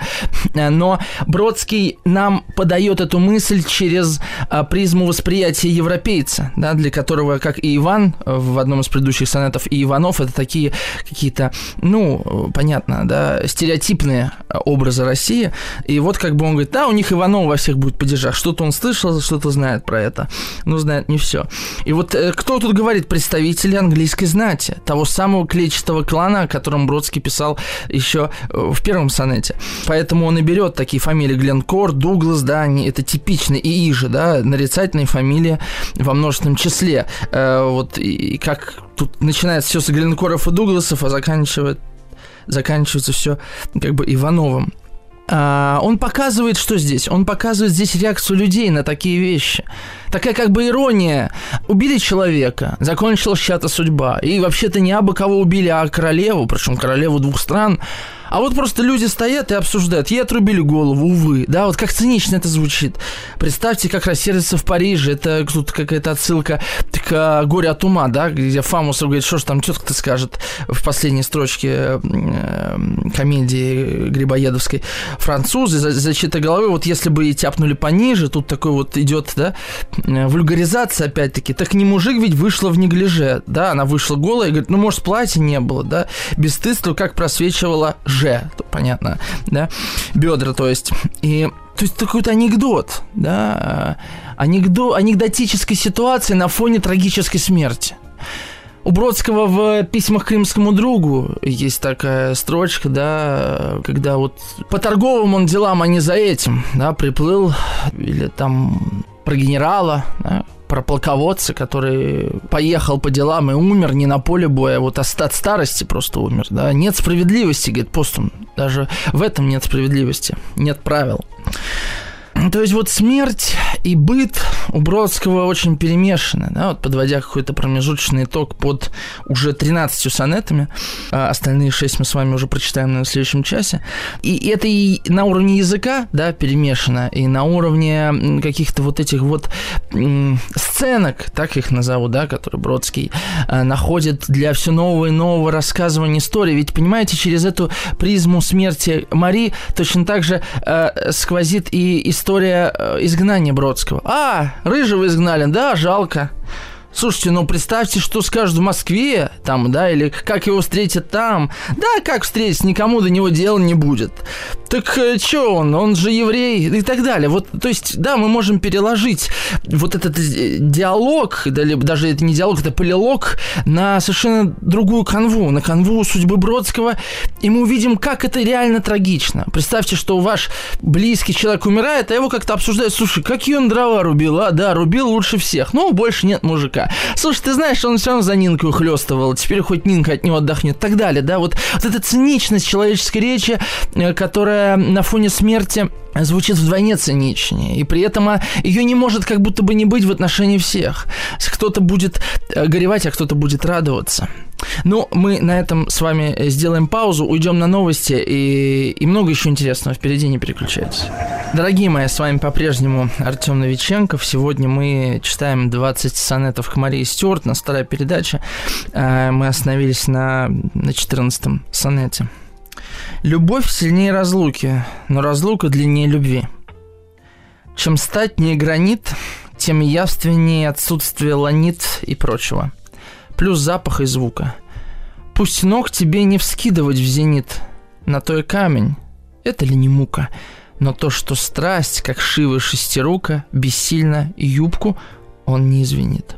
Э, но Бродский нам подает эту мысль через э, призму восприятия европейца, да, для которого, как и Иван э, в одном из предыдущих сонетов, и Иванов, это такие какие-то, ну, понятно, да, стереотипные образы России. И вот как бы он говорит, да, у них Иванов во всех будет падежах. Что-то он слышал, что-то знает про это. Но знает не все. И вот э, кто тут говорит? Представители английской знати. Того самого клетчатого клана, о котором Бродский писал еще э, в первом сонете. Поэтому он и берет такие фамилии Гленкор, Дуглас, да, они, это типичные, и Иже, да, нарицательные фамилии во множественном числе. Э, вот и как тут начинается все с Гленкоров и Дугласов, а заканчивает заканчивается все как бы Ивановым. А, он показывает, что здесь? Он показывает здесь реакцию людей на такие вещи. Такая как бы ирония. Убили человека, закончилась чья-то судьба. И вообще-то не абы кого убили, а королеву, причем королеву двух стран. А вот просто люди стоят и обсуждают. Ей отрубили голову, увы. Да, вот как цинично это звучит. Представьте, как рассердится в Париже. Это тут какая-то отсылка к «Горе от ума», да, где Фамусов говорит, что ж там тетка-то скажет в последней строчке э, комедии Грибоедовской. Французы, защита головы, вот если бы и тяпнули пониже, тут такой вот идет, да, э, вульгаризация опять-таки. Так не мужик ведь вышла в неглиже, да, она вышла голая и говорит, ну, может, платья не было, да, бесстыдство как просвечивала Ж, понятно, да, бедра, то есть. И то есть какой-то анекдот, да, анекдот, анекдотической ситуации на фоне трагической смерти. У Бродского в письмах к римскому другу есть такая строчка, да, когда вот по торговым он делам, а не за этим, да, приплыл, или там про генерала, да, про полководца, который поехал по делам и умер не на поле боя, а вот от старости просто умер, да. Нет справедливости, говорит Постум, даже в этом нет справедливости, нет правил. То есть вот смерть и быт у Бродского очень перемешаны, да, вот подводя какой-то промежуточный итог под уже 13 сонетами, а остальные 6 мы с вами уже прочитаем на следующем часе. И это и на уровне языка, да, перемешано, и на уровне каких-то вот этих вот сценок, так их назову, да, которые Бродский а, находит для все нового и нового рассказывания истории. Ведь, понимаете, через эту призму смерти Мари точно так же э, сквозит и история история э, изгнания Бродского. А, Рыжего изгнали, да, жалко. Слушайте, ну представьте, что скажут в Москве, там, да, или как его встретят там. Да, как встретить, никому до него дела не будет. Так э, что он, он же еврей и так далее. Вот, то есть, да, мы можем переложить вот этот э, диалог, даже это не диалог, это полилог, на совершенно другую канву, на канву судьбы Бродского, и мы увидим, как это реально трагично. Представьте, что ваш близкий человек умирает, а его как-то обсуждают, слушай, какие он дрова рубил, а, да, рубил лучше всех, ну, больше нет мужика Слушай, ты знаешь, он все равно за Нинкой ухлестывал, теперь хоть Нинка от него отдохнет так далее, да, вот, вот эта циничность человеческой речи, э, которая на фоне смерти звучит вдвойне циничнее, и при этом а, ее не может как будто бы не быть в отношении всех. Кто-то будет э, горевать, а кто-то будет радоваться. Ну, мы на этом с вами сделаем паузу, уйдем на новости, и, и много еще интересного впереди, не переключайтесь. Дорогие мои, с вами по-прежнему Артем Новиченков. Сегодня мы читаем 20 сонетов к Марии Стюарт, на вторая передача. Э, мы остановились на, на 14 сонете. Любовь сильнее разлуки, но разлука длиннее любви. Чем стать не гранит, тем явственнее отсутствие ланит и прочего. Плюс запах и звука. Пусть ног тебе не вскидывать в зенит, на то и камень. Это ли не мука? Но то, что страсть, как шивы шестерука, бессильно и юбку, он не извинит.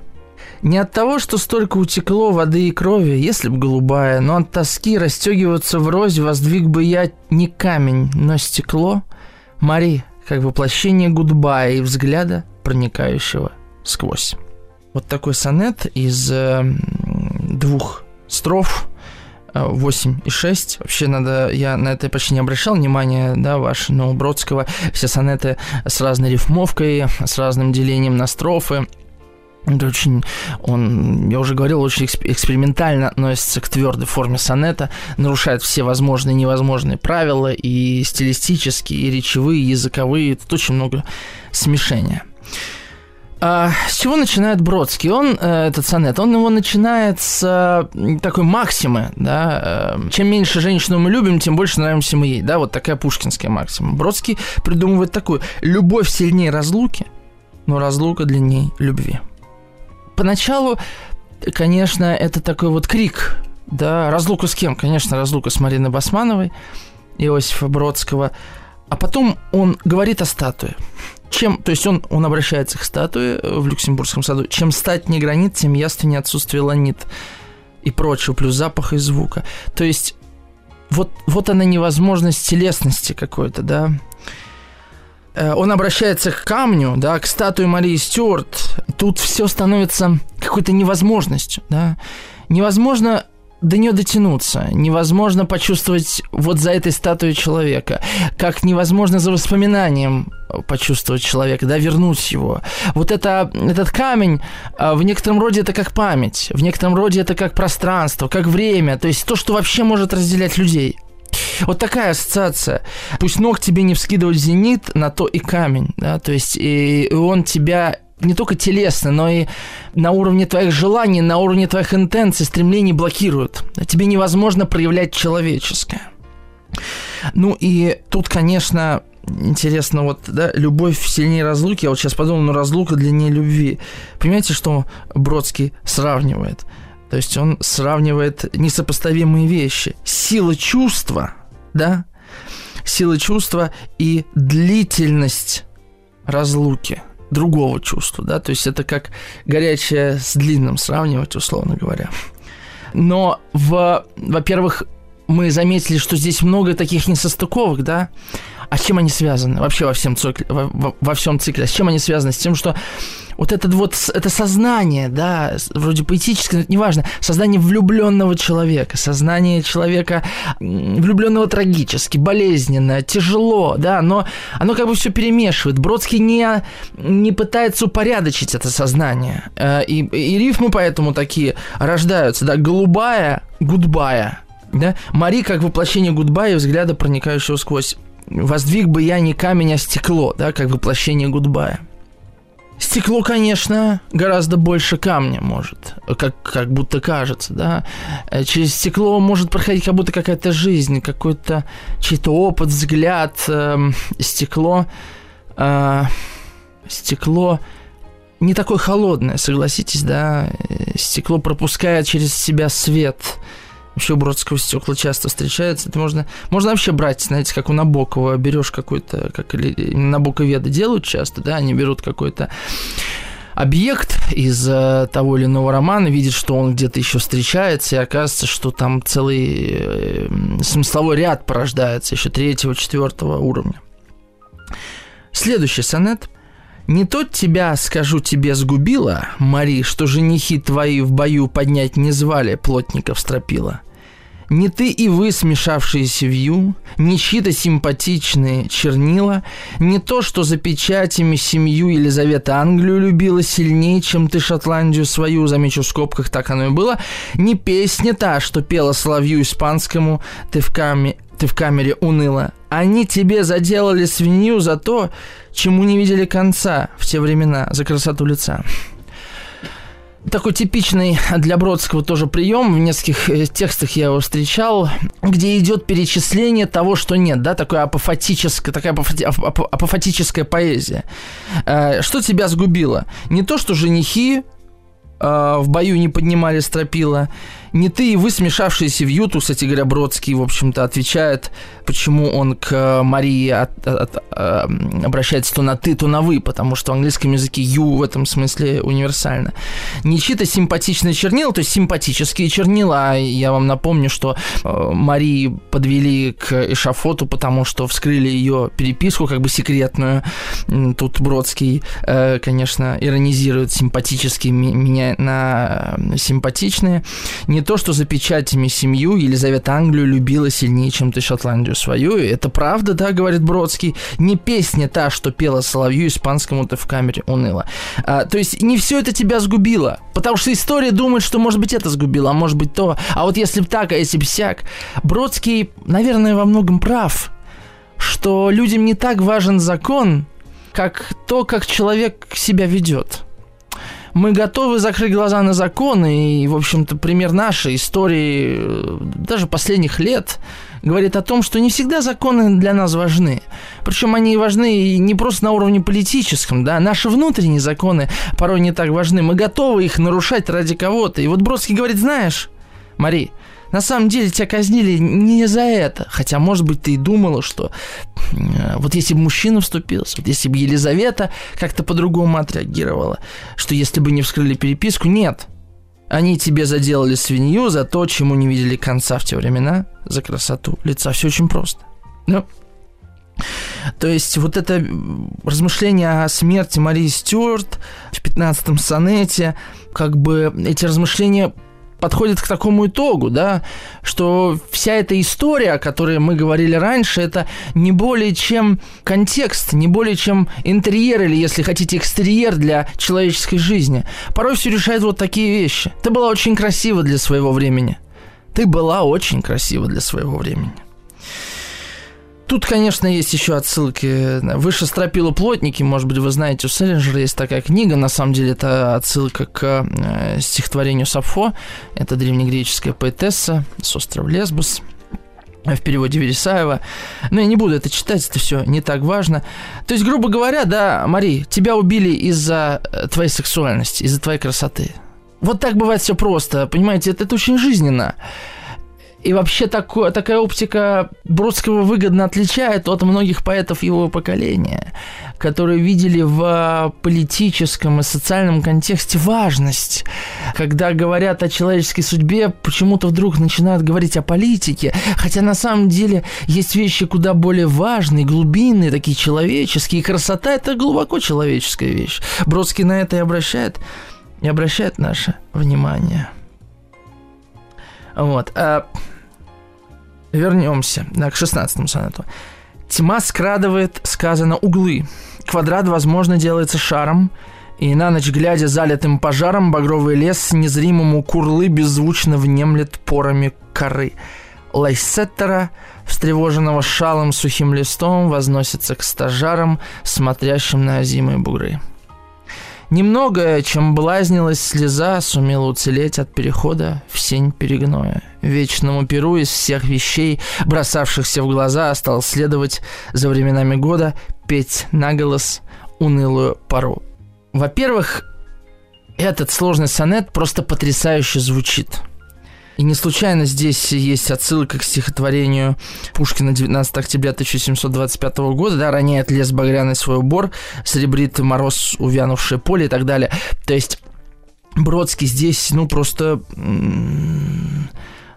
Не от того, что столько утекло воды и крови, если б голубая, но от тоски расстегиваться в розе воздвиг бы я не камень, но стекло. Мари, как воплощение гудбая и взгляда, проникающего сквозь. Вот такой сонет из э, двух строф 8,6. Вообще надо, я на это почти не обращал внимания, да, ваш, но у Бродского все сонеты с разной рифмовкой, с разным делением на строфы. Это очень, он, я уже говорил, очень экспериментально относится к твердой форме сонета, нарушает все возможные и невозможные правила, и стилистические, и речевые, и языковые. Тут очень много смешения. А, с чего начинает Бродский? Он, э, этот сонет, он его начинает с э, такой максимы, да, э, чем меньше женщину мы любим, тем больше нравимся мы ей, да, вот такая пушкинская максима. Бродский придумывает такую, любовь сильнее разлуки, но разлука длиннее любви. Поначалу, конечно, это такой вот крик, да, разлука с кем? Конечно, разлука с Мариной Басмановой, Иосифа Бродского, а потом он говорит о статуе – чем, то есть он, он обращается к статуе в Люксембургском саду. Чем стать не гранит, тем яственнее отсутствие ланит и прочего, плюс запаха и звука. То есть вот, вот она невозможность телесности какой-то, да. Э, он обращается к камню, да, к статуе Марии Стюарт. Тут все становится какой-то невозможностью, да. Невозможно до нее дотянуться, невозможно почувствовать вот за этой статуей человека, как невозможно за воспоминанием почувствовать человека, да, вернуть его. Вот это, этот камень а, в некотором роде это как память, в некотором роде это как пространство, как время, то есть то, что вообще может разделять людей. Вот такая ассоциация. Пусть ног тебе не вскидывать зенит, на то и камень, да, то есть и он тебя не только телесно, но и на уровне твоих желаний, на уровне твоих интенций, стремлений блокируют. Тебе невозможно проявлять человеческое. Ну и тут, конечно, интересно, вот, да, любовь сильнее разлуки. Я вот сейчас подумал, ну, разлука длиннее любви. Понимаете, что Бродский сравнивает? То есть он сравнивает несопоставимые вещи. Сила чувства, да, сила чувства и длительность разлуки – другого чувства, да, то есть это как горячее с длинным сравнивать, условно говоря. Но, в, во-первых, мы заметили, что здесь много таких несостыковок, да, а с чем они связаны вообще во всем, цикле, во, во всем цикле? С чем они связаны? С тем, что вот это вот это сознание, да, вроде поэтическое, но это неважно, сознание влюбленного человека, сознание человека влюбленного трагически, болезненно, тяжело, да, но оно как бы все перемешивает. Бродский не, не пытается упорядочить это сознание. Э, и, и рифмы поэтому такие рождаются, да, голубая, гудбая, да, Мари как воплощение гудбая, взгляда, проникающего сквозь воздвиг бы я не камень, а стекло, да, как воплощение гудбая. Стекло, конечно, гораздо больше камня может, как, как будто кажется, да. Э, через стекло может проходить как будто какая-то жизнь, какой-то чей-то опыт, взгляд. Э, стекло, э, стекло не такое холодное, согласитесь, да. Э, стекло пропускает через себя свет, Вообще у Бродского стекла часто встречается. Это можно, можно вообще брать, знаете, как у Набокова. Берешь какой-то, как или Набоковеды делают часто, да, они берут какой-то объект из э, того или иного романа, видит, что он где-то еще встречается, и оказывается, что там целый э, смысловой ряд порождается еще третьего, четвертого уровня. Следующий сонет – не тот тебя, скажу тебе, сгубила, Мари, что женихи твои в бою поднять не звали, плотников стропила. Не ты и вы, смешавшиеся вью, не чьи-то симпатичные чернила, не то, что за печатями семью Елизавета Англию любила сильнее, чем ты Шотландию свою, замечу в скобках, так оно и было, не песня та, что пела соловью испанскому, ты в, каме, ты в камере уныла. Они тебе заделали свинью за то, чему не видели конца в те времена, за красоту лица. Такой типичный для Бродского тоже прием, в нескольких э, текстах я его встречал, где идет перечисление того, что нет, да, такое апофатическое, такая апофати, апофатическая поэзия. Э, что тебя сгубило? Не то, что женихи э, в бою не поднимали стропила, не ты и вы, смешавшиеся в юту, кстати говоря, Бродский, в общем-то, отвечает, почему он к Марии от, от, от, эм, обращается то на ты, то на вы, потому что в английском языке you в этом смысле универсально. Не чьи-то симпатичные чернила, то есть симпатические чернила, я вам напомню, что э, Марии подвели к эшафоту, потому что вскрыли ее переписку, как бы секретную. Тут Бродский, э, конечно, иронизирует симпатические меня на э, симпатичные. Не не то, что за печатями семью Елизавета Англию любила сильнее, чем ты Шотландию свою. И это правда, да, говорит Бродский. Не песня та, что пела Соловью испанскому ты в камере уныло. А, то есть не все это тебя сгубило. Потому что история думает, что может быть это сгубило, а может быть то. А вот если бы так, а если бы сяк. Бродский, наверное, во многом прав. Что людям не так важен закон, как то, как человек себя ведет мы готовы закрыть глаза на законы, и, в общем-то, пример нашей истории, э, даже последних лет, говорит о том, что не всегда законы для нас важны. Причем они важны не просто на уровне политическом, да, наши внутренние законы порой не так важны. Мы готовы их нарушать ради кого-то. И вот Бродский говорит, знаешь, Мари, на самом деле тебя казнили не за это. Хотя, может быть, ты и думала, что э, вот если бы мужчина вступился, вот если бы Елизавета как-то по-другому отреагировала, что если бы не вскрыли переписку, нет. Они тебе заделали свинью за то, чему не видели конца в те времена, за красоту лица. Все очень просто. Ну, то есть вот это размышление о смерти Марии Стюарт в 15-м сонете, как бы эти размышления подходит к такому итогу, да, что вся эта история, о которой мы говорили раньше, это не более чем контекст, не более чем интерьер или, если хотите, экстерьер для человеческой жизни. Порой все решает вот такие вещи. Ты была очень красива для своего времени. Ты была очень красива для своего времени. Тут, конечно, есть еще отсылки. Выше стропила плотники, может быть, вы знаете, у Селлинджера есть такая книга, на самом деле это отсылка к э, стихотворению Сафо, это древнегреческая поэтесса с острова Лесбос, в переводе Вересаева. Но я не буду это читать, это все не так важно. То есть, грубо говоря, да, Мари, тебя убили из-за э, твоей сексуальности, из-за твоей красоты. Вот так бывает все просто, понимаете, это, это очень жизненно. И вообще такое, такая оптика Бродского выгодно отличает от многих поэтов его поколения, которые видели в политическом и социальном контексте важность. Когда говорят о человеческой судьбе, почему-то вдруг начинают говорить о политике, хотя на самом деле есть вещи куда более важные, глубинные, такие человеческие. И красота – это глубоко человеческая вещь. Бродский на это и обращает, и обращает наше внимание. Вот. А вернемся к 16 сонету. Тьма скрадывает, сказано, углы. Квадрат, возможно, делается шаром, и на ночь, глядя залитым пожаром, багровый лес незримому курлы беззвучно внемлет порами коры. Лайсеттера, встревоженного шалом сухим листом, возносится к стажарам, смотрящим на озимые бугры. Немногое, чем блазнилась слеза, сумела уцелеть от перехода в сень перегноя. Вечному перу из всех вещей, бросавшихся в глаза, стал следовать за временами года петь наголос унылую пару. Во-первых, этот сложный сонет просто потрясающе звучит – и не случайно здесь есть отсылка к стихотворению Пушкина 19 октября 1725 года, да, роняет лес багряный свой убор, серебрит мороз увянувшее поле и так далее. То есть Бродский здесь, ну, просто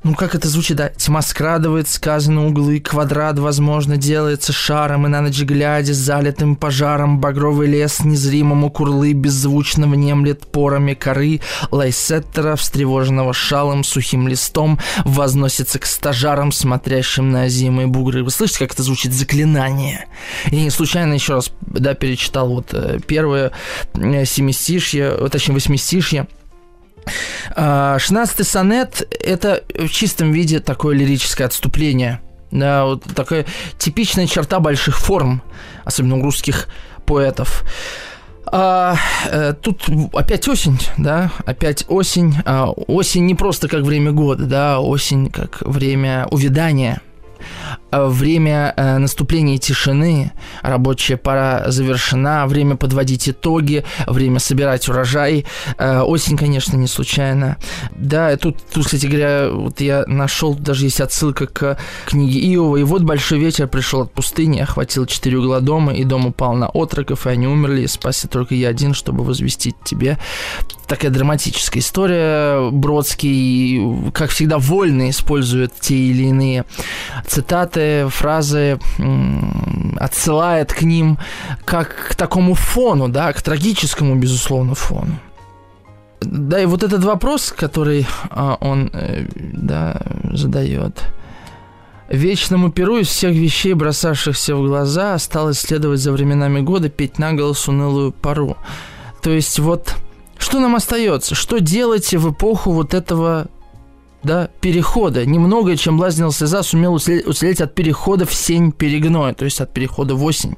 ну как это звучит, да, тьма скрадывает, сказано углы, квадрат, возможно, делается шаром, и на ночь глядя, залитым пожаром, багровый лес незримому курлы беззвучно внемлет порами коры, лайсеттера, встревоженного шалом, сухим листом, возносится к стажарам, смотрящим на озимые бугры. Вы слышите, как это звучит? Заклинание. Я не случайно еще раз, да, перечитал вот э, первое э, семистишье, точнее, восьмистишье, 16 сонет – это в чистом виде такое лирическое отступление. Да, вот такая типичная черта больших форм, особенно у русских поэтов. А, э, тут опять осень, да, опять осень. А, осень не просто как время года, да, осень как время увядания – время э, наступления тишины, рабочая пора завершена, время подводить итоги, время собирать урожай. Э, осень, конечно, не случайно. Да, тут, тут, кстати говоря, вот я нашел, даже есть отсылка к книге Иова. И вот большой ветер пришел от пустыни, охватил четыре угла дома, и дом упал на отроков, и они умерли, и спасся только я один, чтобы возвестить тебе. Такая драматическая история. Бродский, как всегда, вольно использует те или иные цитаты фразы отсылает к ним как к такому фону, да, к трагическому, безусловно, фону. Да, и вот этот вопрос, который а, он э, да, задает. Вечному перу из всех вещей, бросавшихся в глаза, осталось следовать за временами года, петь на унылую пару. То есть вот что нам остается? Что делать в эпоху вот этого да, перехода. Немного, чем блазнил слеза, сумел уцелеть от перехода в сень перегноя, то есть от перехода в осень.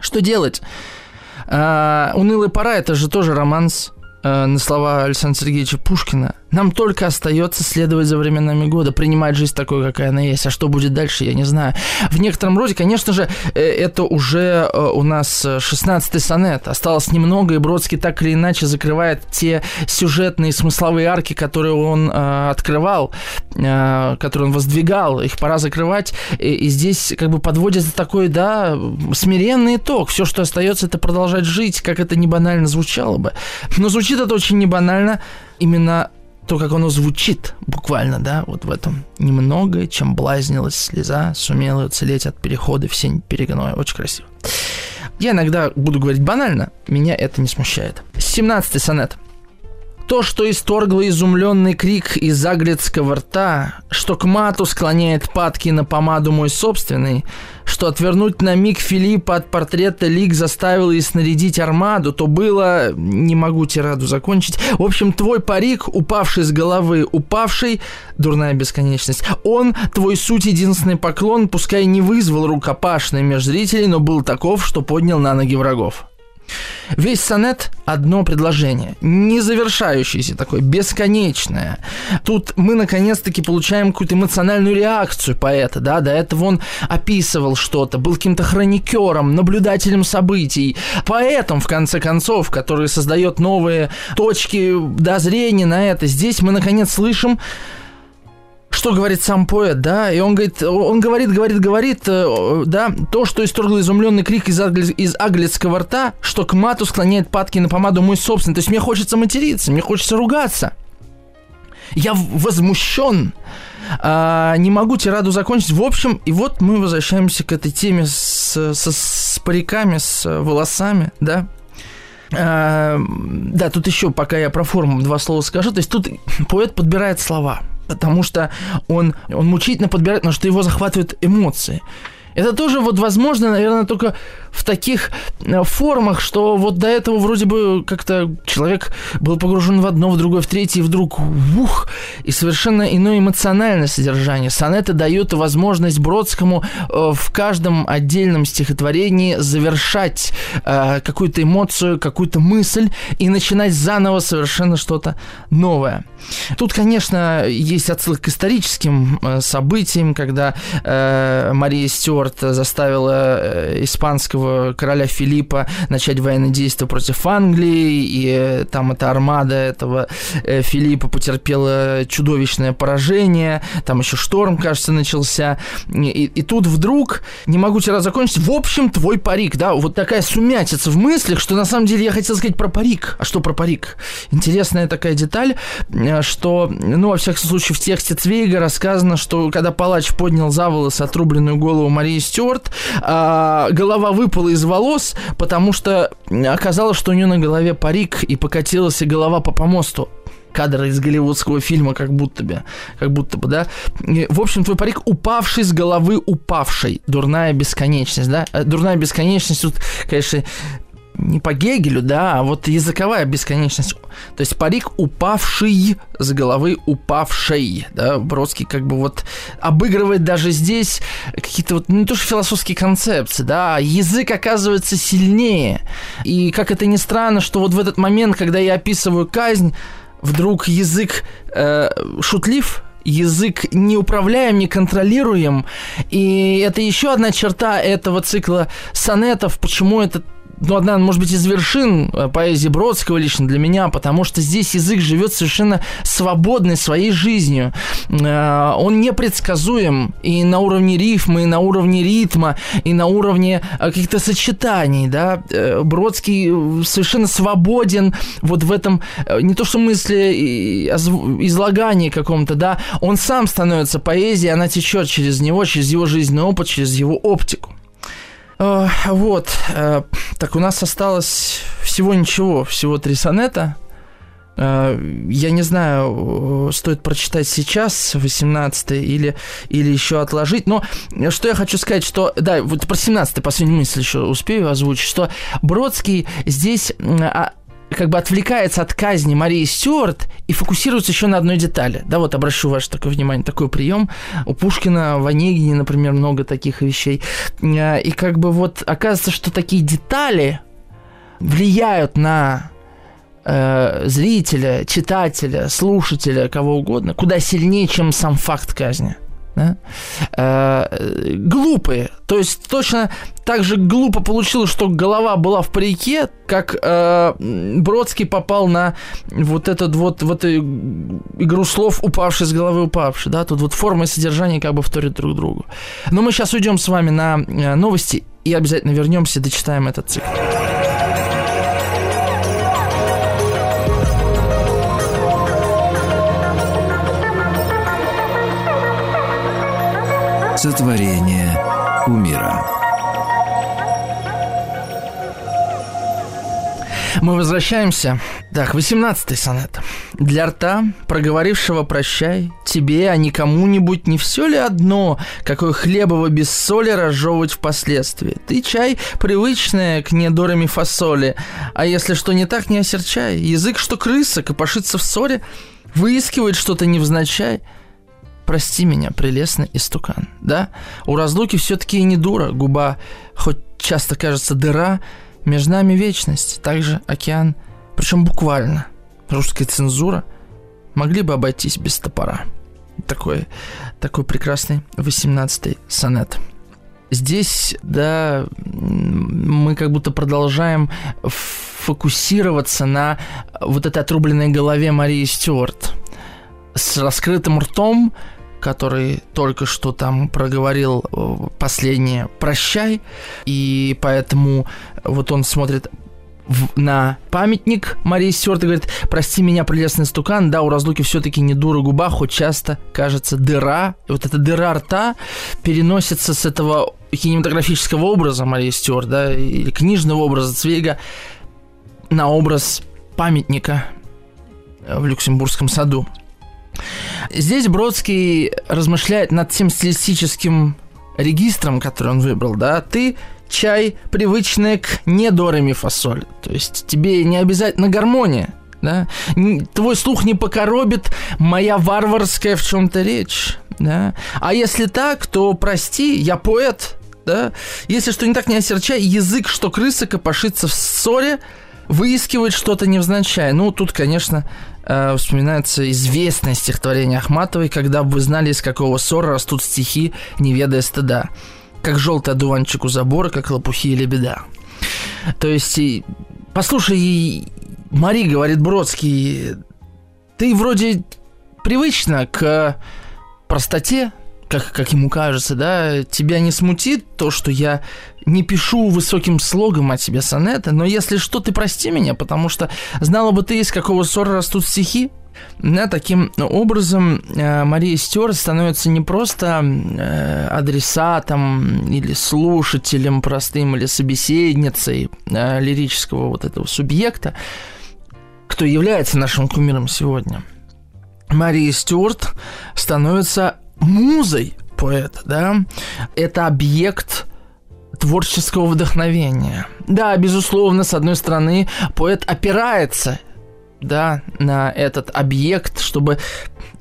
Что делать? А, «Унылая пора» — это же тоже романс а, на слова Александра Сергеевича Пушкина. Нам только остается следовать за временами года, принимать жизнь такой, какая она есть. А что будет дальше, я не знаю. В некотором роде, конечно же, э, это уже э, у нас 16-й сонет. Осталось немного, и Бродский так или иначе закрывает те сюжетные смысловые арки, которые он э, открывал, э, которые он воздвигал. Их пора закрывать. И, и здесь как бы подводится такой, да, смиренный итог. Все, что остается, это продолжать жить, как это не банально звучало бы. Но звучит это очень не банально именно то, как оно звучит буквально, да, вот в этом. Немного, чем блазнилась слеза, сумела уцелеть от перехода в сень перегноя. Очень красиво. Я иногда буду говорить банально, меня это не смущает. 17 сонет. То, что исторгло изумленный крик из аглицкого рта, что к мату склоняет падки на помаду мой собственный, что отвернуть на миг Филиппа от портрета Лик заставил и снарядить армаду, то было... Не могу тираду закончить. В общем, твой парик, упавший с головы, упавший, дурная бесконечность, он, твой суть единственный поклон, пускай не вызвал рукопашный меж зрителей, но был таков, что поднял на ноги врагов. Весь сонет – одно предложение, не завершающееся такое, бесконечное. Тут мы наконец-таки получаем какую-то эмоциональную реакцию поэта, да, до этого он описывал что-то, был каким-то хроникером, наблюдателем событий, поэтом, в конце концов, который создает новые точки да, зрения на это. Здесь мы наконец слышим что говорит сам поэт, да, и он говорит, он говорит, говорит, говорит, э, да, то, что исторгл изумленный крик из, агли, из аглицкого рта, что к мату склоняет падки на помаду мой собственный. То есть мне хочется материться, мне хочется ругаться. Я возмущен, а, не могу тираду закончить. В общем, и вот мы возвращаемся к этой теме с, с, с париками, с волосами, да. А, да, тут еще, пока я про форму два слова скажу, то есть тут поэт подбирает слова – потому что он, он мучительно подбирает, потому что его захватывают эмоции. Это тоже вот возможно, наверное, только в таких э, формах, что вот до этого вроде бы как-то человек был погружен в одно, в другое, в третье, и вдруг ух, и совершенно иное эмоциональное содержание. Сонеты дают возможность Бродскому э, в каждом отдельном стихотворении завершать э, какую-то эмоцию, какую-то мысль и начинать заново совершенно что-то новое. Тут, конечно, есть отсылка к историческим событиям, когда Мария Стюарт заставила испанского короля Филиппа начать военные действия против Англии, и э, там эта армада этого э, Филиппа потерпела чудовищное поражение, там еще шторм, кажется, начался, и, и тут вдруг, не могу тебя закончить, в общем, твой парик, да, вот такая сумятица в мыслях, что на самом деле я хотел сказать про парик. А что про парик? Интересная такая деталь, э, что, ну, во всяком случае, в тексте Цвейга рассказано, что когда палач поднял за волосы отрубленную голову Марии Стюарт, а, голова выпала из волос, потому что оказалось, что у нее на голове парик и покатилась и голова по помосту кадры из голливудского фильма, как будто бы, как будто бы, да. В общем, твой парик упавший с головы упавшей. Дурная бесконечность, да. Э, дурная бесконечность тут, конечно, не по Гегелю, да, а вот языковая бесконечность. То есть парик упавший с головы упавшей, да, Бродский как бы вот обыгрывает даже здесь какие-то вот, ну, не то что философские концепции, да, а язык оказывается сильнее. И как это ни странно, что вот в этот момент, когда я описываю казнь, вдруг язык э, шутлив, язык неуправляем, неконтролируем. И это еще одна черта этого цикла сонетов, почему этот ну, одна, может быть, из вершин э, поэзии Бродского лично для меня, потому что здесь язык живет совершенно свободной своей жизнью. Э, он непредсказуем и на уровне рифмы, и на уровне ритма, и на уровне э, каких-то сочетаний, да. Бродский совершенно свободен вот в этом, не то что мысли, излагании каком-то, да, он сам становится поэзией, она течет через него, через его жизненный опыт, через его оптику. Э, вот. Э, так, у нас осталось всего ничего, всего три сонета. Э, я не знаю, стоит прочитать сейчас 18 или, или еще отложить. Но что я хочу сказать, что... Да, вот про 17 последнюю мысль еще успею озвучить, что Бродский здесь а, как бы отвлекается от казни Марии Стюарт и фокусируется еще на одной детали. Да, вот обращу ваше такое внимание, такой прием. У Пушкина в Онегине, например, много таких вещей. Э, и как бы вот оказывается, что такие детали влияют на э, зрителя, читателя, слушателя, кого угодно, куда сильнее, чем сам факт казни. Да? Э, глупые. То есть точно так же глупо получилось, что голова была в парике, как э, Бродский попал на вот этот вот, вот игру слов упавший с головы упавший. Да? Тут вот форма и содержание как бы вторят друг другу. Но мы сейчас уйдем с вами на э, новости и обязательно вернемся, дочитаем этот цикл. Сотворение умира. Мы возвращаемся. Так, 18-й сонет. Для рта, проговорившего прощай, тебе, а никому нибудь не все ли одно, какое хлебово без соли разжевывать впоследствии? Ты чай привычное к недорами фасоли, а если что не так, не осерчай. Язык, что крыса, копошится в ссоре, выискивает что-то невзначай – прости меня, прелестный истукан, да? У разлуки все-таки и не дура, губа, хоть часто кажется дыра, между нами вечность, также океан, причем буквально. Русская цензура могли бы обойтись без топора. Такой, такой прекрасный 18-й сонет. Здесь, да, мы как будто продолжаем фокусироваться на вот этой отрубленной голове Марии Стюарт. С раскрытым ртом, который только что там проговорил э, последнее «прощай», и поэтому вот он смотрит в, на памятник Марии Стюарт и говорит, прости меня, прелестный стукан, да, у разлуки все-таки не дура губа, хоть часто кажется дыра. И вот эта дыра рта переносится с этого кинематографического образа Марии Стюарт, да, или книжного образа Цвейга на образ памятника в Люксембургском саду. Здесь Бродский размышляет над тем стилистическим регистром, который он выбрал, да, ты чай, привычный к недорами фасоль. То есть тебе не обязательно гармония, да? Твой слух не покоробит моя варварская в чем-то речь, да? А если так, то прости, я поэт, да? Если что не так, не осерчай, язык, что крыса копошится в ссоре, выискивает что-то невзначай. Ну, тут, конечно, э, вспоминается известное стихотворение Ахматовой, когда бы вы знали, из какого ссора растут стихи, не ведая стыда. Как желтый одуванчик у забора, как лопухи или беда. То есть, послушай, Мари, говорит Бродский, ты вроде привычна к простоте, как, как ему кажется, да, тебя не смутит то, что я не пишу высоким слогом о тебе сонета, но если что, ты прости меня, потому что знала бы ты, из какого ссора растут стихи, да, таким образом э, Мария Стюарт становится не просто э, адресатом или слушателем простым или собеседницей э, лирического вот этого субъекта, кто является нашим кумиром сегодня. Мария Стюарт становится музой поэта, да, это объект творческого вдохновения. Да, безусловно, с одной стороны, поэт опирается да, на этот объект, чтобы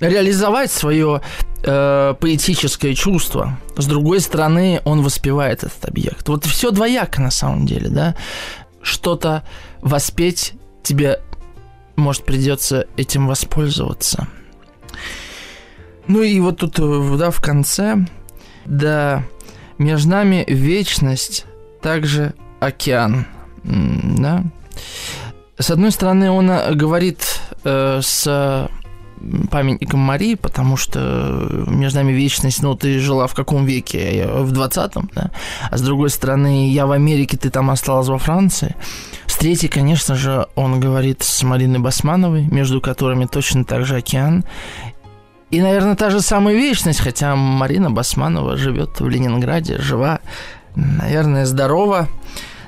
реализовать свое э, поэтическое чувство. С другой стороны, он воспевает этот объект. Вот все двояко на самом деле, да. Что-то воспеть тебе, может, придется этим воспользоваться. Ну и вот тут, э, да, в конце, да, между нами вечность, также океан, да. С одной стороны, он э, говорит э, с памятником Марии, потому что между нами вечность, ну, ты жила в каком веке? В 20-м, да? А с другой стороны, я в Америке, ты там осталась во Франции. С третьей, конечно же, он говорит с Мариной Басмановой, между которыми точно так же океан. И, наверное, та же самая вечность, хотя Марина Басманова живет в Ленинграде, жива, наверное, здорова.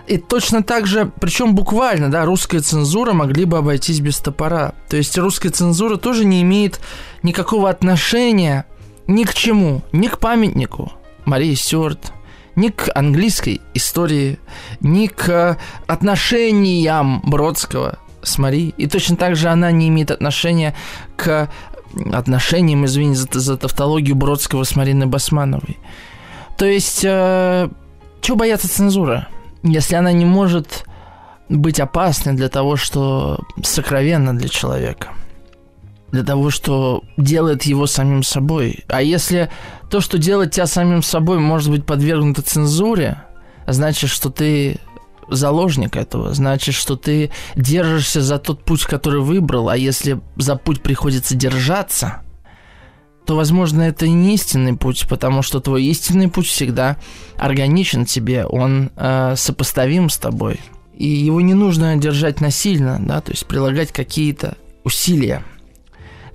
И точно так же, причем буквально, да, русская цензура могли бы обойтись без топора. То есть русская цензура тоже не имеет никакого отношения ни к чему, ни к памятнику Марии Стюарт, ни к английской истории, ни к отношениям Бродского с Марией. И точно так же она не имеет отношения к отношениям, извините за, за тавтологию Бродского с Мариной Басмановой. То есть, э, чего бояться цензуры? если она не может быть опасной для того, что сокровенно для человека, для того, что делает его самим собой. А если то, что делает тебя самим собой, может быть подвергнуто цензуре, значит, что ты заложник этого, значит, что ты держишься за тот путь, который выбрал, а если за путь приходится держаться, то, возможно, это не истинный путь, потому что твой истинный путь всегда органичен тебе, он э, сопоставим с тобой. И его не нужно держать насильно, да, то есть прилагать какие-то усилия,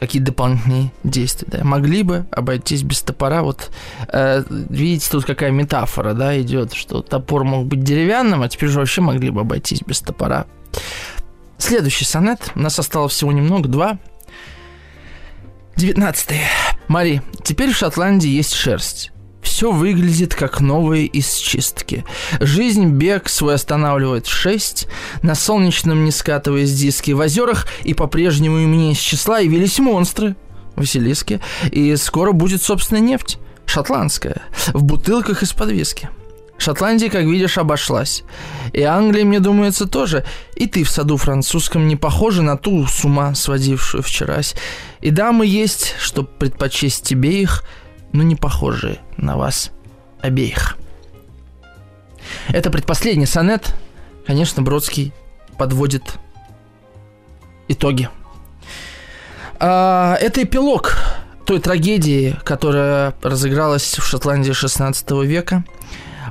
какие дополнительные действия. Да. Могли бы обойтись без топора. Вот э, видите, тут какая метафора, да, идет, что топор мог быть деревянным, а теперь же вообще могли бы обойтись без топора. Следующий сонет. У нас осталось всего немного, два. 19. Мари, теперь в Шотландии есть шерсть. Все выглядит как новое из чистки. Жизнь бег свой останавливает в 6, на солнечном не скатываясь диски, в озерах и по-прежнему и из числа явились монстры, Василиски, и скоро будет, собственно, нефть, шотландская, в бутылках из-под виски. Шотландия, как видишь, обошлась. И Англия, мне думается, тоже. И ты в саду французском не похожа на ту с ума сводившую вчерась. И дамы есть, чтоб предпочесть тебе их, но не похожие на вас обеих. Это предпоследний сонет. Конечно, Бродский подводит итоги. А, это эпилог той трагедии, которая разыгралась в Шотландии 16 века –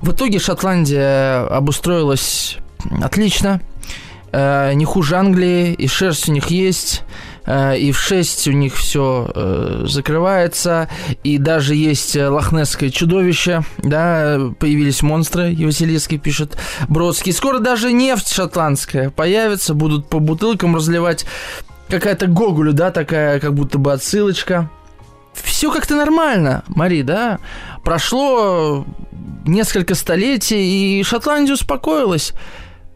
в итоге Шотландия обустроилась отлично, э, не хуже Англии, и шерсть у них есть, и в 6 у них все э, закрывается, и даже есть лохнесское чудовище, да, появились монстры, и Василийский пишет Бродский. Скоро даже нефть шотландская появится, будут по бутылкам разливать какая-то Гоголю, да, такая как будто бы отсылочка. Все как-то нормально, Мари, да? Прошло несколько столетий, и Шотландия успокоилась.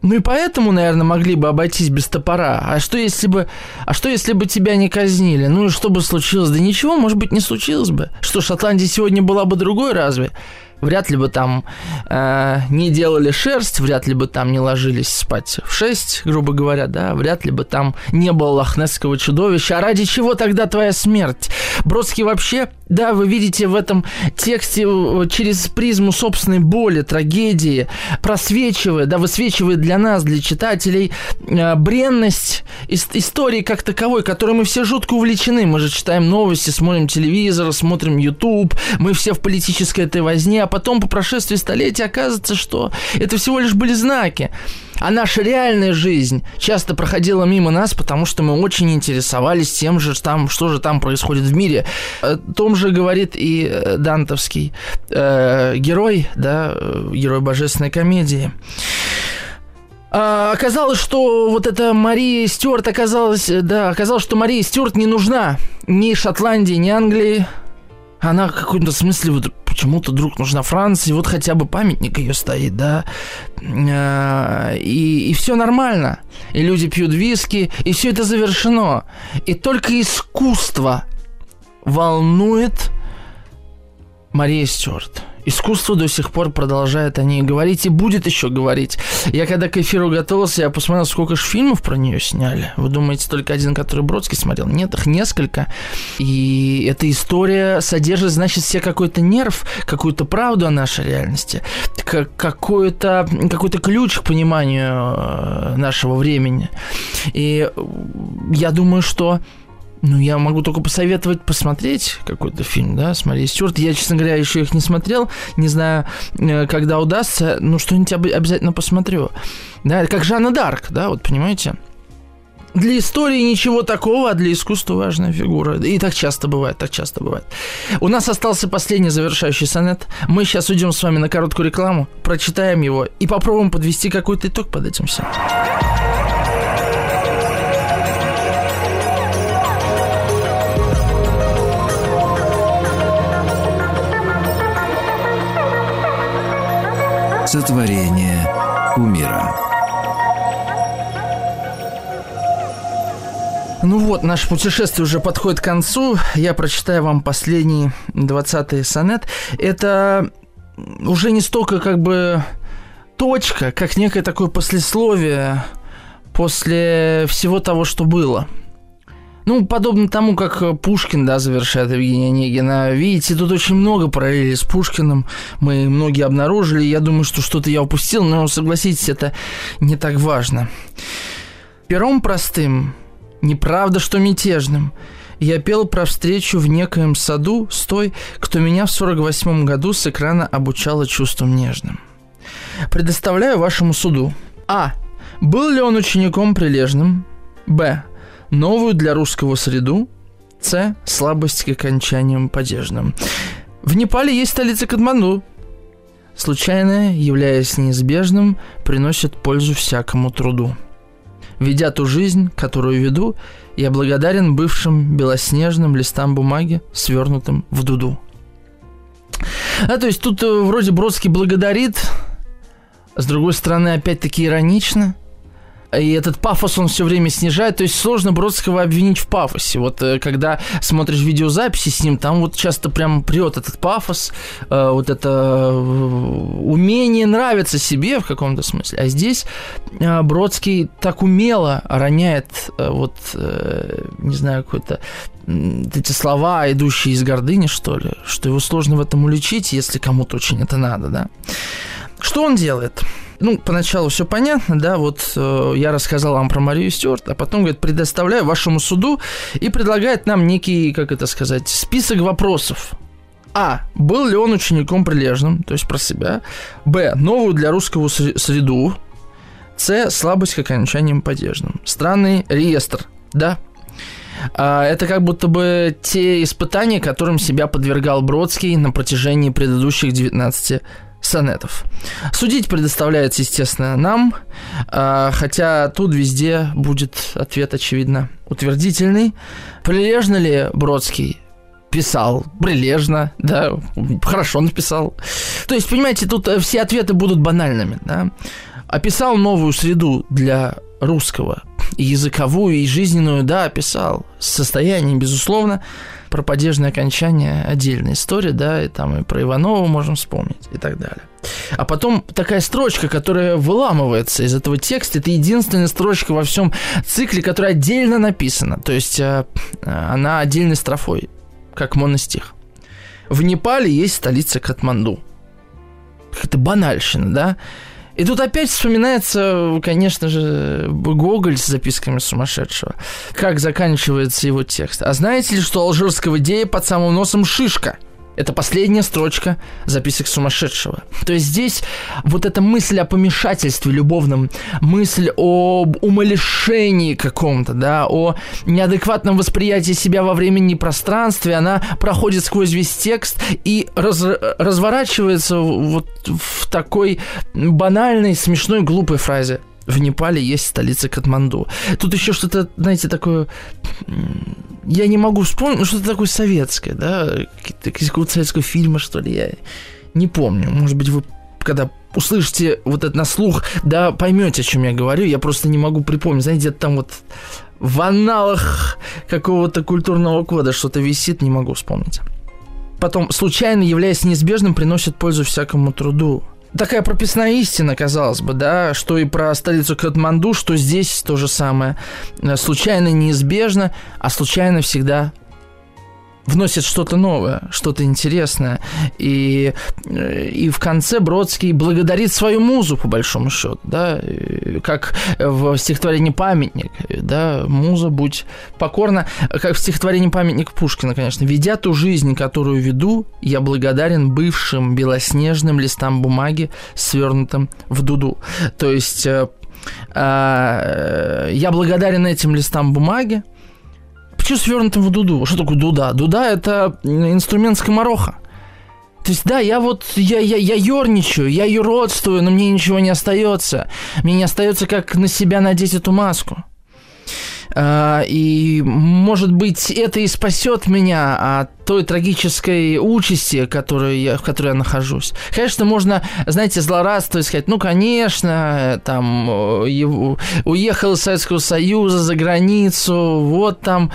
Ну и поэтому, наверное, могли бы обойтись без топора. А что если бы, а что если бы тебя не казнили? Ну и что бы случилось? Да ничего, может быть, не случилось бы. Что Шотландия сегодня была бы другой, разве? вряд ли бы там э, не делали шерсть, вряд ли бы там не ложились спать в 6, грубо говоря, да, вряд ли бы там не было лохнесского чудовища. А ради чего тогда твоя смерть? Бродский вообще, да, вы видите в этом тексте э, через призму собственной боли, трагедии, просвечивает, да, высвечивает для нас, для читателей, э, бренность истории как таковой, которой мы все жутко увлечены. Мы же читаем новости, смотрим телевизор, смотрим YouTube, мы все в политической этой возне, а потом по прошествии столетия оказывается, что это всего лишь были знаки. А наша реальная жизнь часто проходила мимо нас, потому что мы очень интересовались тем же, там, что же там происходит в мире. О том же говорит и э, дантовский э, герой, да, э, герой божественной комедии. А, оказалось, что вот эта Мария Стюарт оказалась, да, оказалось, что Мария Стюарт не нужна ни Шотландии, ни Англии. Она в каком-то смысле вот почему-то вдруг нужна Франция, вот хотя бы памятник ее стоит, да, а, и, и все нормально, и люди пьют виски, и все это завершено, и только искусство волнует Мария Стюарт. Искусство до сих пор продолжает о ней говорить и будет еще говорить. Я когда к эфиру готовился, я посмотрел, сколько же фильмов про нее сняли. Вы думаете, только один, который Бродский смотрел? Нет, их несколько. И эта история содержит, значит, все какой-то нерв, какую-то правду о нашей реальности, какой-то какой ключ к пониманию э, нашего времени. И я думаю, что ну, я могу только посоветовать посмотреть какой-то фильм, да, с Марией Стюарт. Я, честно говоря, еще их не смотрел, не знаю, э, когда удастся, но что-нибудь обязательно посмотрю. Да, как Жанна Дарк, да, вот понимаете? Для истории ничего такого, а для искусства важная фигура. И так часто бывает, так часто бывает. У нас остался последний завершающий сонет. Мы сейчас уйдем с вами на короткую рекламу, прочитаем его и попробуем подвести какой-то итог под этим всем. Сотворение умира. Ну вот, наше путешествие уже подходит к концу. Я прочитаю вам последний 20-й сонет. Это уже не столько как бы точка, как некое такое послесловие после всего того, что было. Ну, подобно тому, как Пушкин, да, завершает Евгения Онегина. Видите, тут очень много параллелей с Пушкиным. Мы многие обнаружили. Я думаю, что что-то я упустил, но согласитесь, это не так важно. Пером простым Неправда, что мятежным. Я пел про встречу в некоем саду с той, кто меня в 48 году с экрана обучала чувством нежным. Предоставляю вашему суду. А. Был ли он учеником прилежным? Б. Новую для русского среду? С. Слабость к окончаниям падежным. В Непале есть столица Катманду. Случайное, являясь неизбежным, приносит пользу всякому труду. Ведя ту жизнь, которую веду, я благодарен бывшим белоснежным листам бумаги, свернутым в дуду. А, то есть тут э, вроде Бродский благодарит, с другой стороны, опять-таки иронично – и этот пафос он все время снижает, то есть сложно Бродского обвинить в пафосе. Вот э, когда смотришь видеозаписи с ним, там вот часто прям прет этот пафос, э, вот это э, умение нравиться себе в каком-то смысле. А здесь Бродский так умело роняет вот, не знаю, какой-то эти слова, идущие из гордыни, что ли, что его сложно в этом уличить, если кому-то очень это надо, да. Что он делает? Ну, поначалу все понятно, да, вот э, я рассказал вам про Марию Стюарт, а потом, говорит, предоставляю вашему суду и предлагает нам некий, как это сказать, список вопросов. А. Был ли он учеником прилежным, то есть про себя. Б. Новую для русского среду. С. Слабость к окончаниям падежным. Странный реестр, да, а, это как будто бы те испытания, которым себя подвергал Бродский на протяжении предыдущих 19 сонетов. Судить предоставляется, естественно, нам, а, хотя тут везде будет ответ, очевидно, утвердительный. Прилежно ли Бродский писал прилежно, да, хорошо написал. То есть, понимаете, тут э, все ответы будут банальными, да. Описал новую среду для русского, и языковую, и жизненную, да, описал. Состояние, безусловно, про падежное окончание отдельная история, да, и там и про Иванова можем вспомнить и так далее. А потом такая строчка, которая выламывается из этого текста, это единственная строчка во всем цикле, которая отдельно написана, то есть э, она отдельной строфой, как моностих. В Непале есть столица Катманду. Это банальщина, да? И тут опять вспоминается, конечно же, Гоголь с записками сумасшедшего. Как заканчивается его текст. А знаете ли, что алжирского дея под самым носом шишка – это последняя строчка записок сумасшедшего. То есть здесь вот эта мысль о помешательстве любовном, мысль об умалишении каком-то, да, о неадекватном восприятии себя во времени и пространстве, она проходит сквозь весь текст и раз, разворачивается вот в такой банальной, смешной, глупой фразе в Непале есть столица Катманду. Тут еще что-то, знаете, такое... Я не могу вспомнить, ну что-то такое советское, да? Какого-то советского фильма, что ли, я не помню. Может быть, вы когда услышите вот это на слух, да, поймете, о чем я говорю. Я просто не могу припомнить. Знаете, где-то там вот в аналах какого-то культурного кода что-то висит, не могу вспомнить. Потом, случайно являясь неизбежным, приносит пользу всякому труду такая прописная истина, казалось бы, да, что и про столицу Катманду, что здесь то же самое. Э, случайно неизбежно, а случайно всегда вносит что-то новое, что-то интересное. И, э, и в конце Бродский благодарит свою музу, по большому счету, да, как в стихотворении «Памятник», да, «Муза, будь покорна», как в стихотворении «Памятник» Пушкина, конечно. «Ведя ту жизнь, которую веду, я благодарен бывшим белоснежным листам бумаги, свернутым в дуду». То есть э, А, я благодарен этим листам бумаги. Почему свернутым в дуду? Что такое дуда? Дуда – это инструмент скомороха. То есть, да, я вот, я, я, я ерничаю, я юродствую, но мне ничего не остается. Мне не остается, как на себя надеть эту маску. А, и, может быть, это и спасет меня от той трагической участи, которую я, в которой я нахожусь. Конечно, можно, знаете, злорадствовать, сказать, ну, конечно, там, его, уехал из Советского Союза за границу, вот там.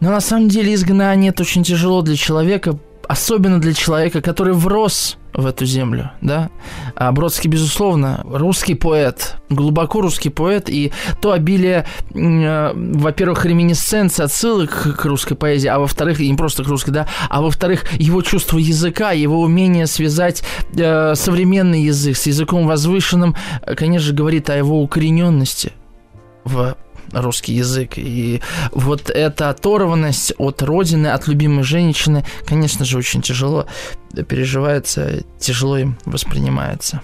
Но на самом деле изгнание это очень тяжело для человека, особенно для человека, который врос в эту землю, да. А Бродский, безусловно, русский поэт, глубоко русский поэт, и то обилие, э, во-первых, реминесценции, отсылок к русской поэзии, а во-вторых, и не просто к русской, да, а во-вторых, его чувство языка, его умение связать э, современный язык с языком возвышенным, конечно же, говорит о его укорененности в русский язык. И вот эта оторванность от родины, от любимой женщины, конечно же, очень тяжело переживается, тяжело им воспринимается.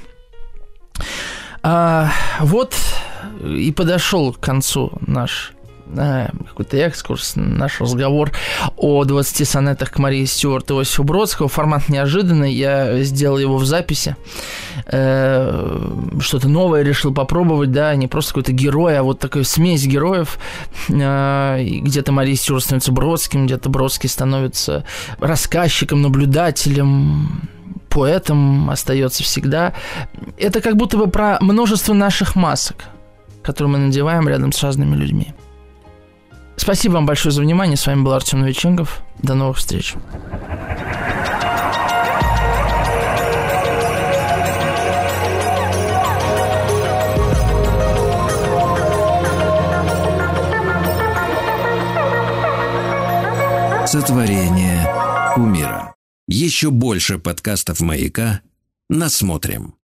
А, вот и подошел к концу наш какой-то экскурс, наш разговор о 20 сонетах к Марии Стюарт и Иосифу Бродского. Формат неожиданный, я сделал его в записи. Э, что-то новое решил попробовать, да, не просто какой-то герой, а вот такая смесь героев. Э, где-то Мария Стюарт становится Бродским, где-то Бродский становится рассказчиком, наблюдателем, поэтом остается всегда. Это как будто бы про множество наших масок, которые мы надеваем рядом с разными людьми. Спасибо вам большое за внимание. С вами был Артем Новиченков. До новых встреч. Сотворение умира. Еще больше подкастов «Маяка» насмотрим.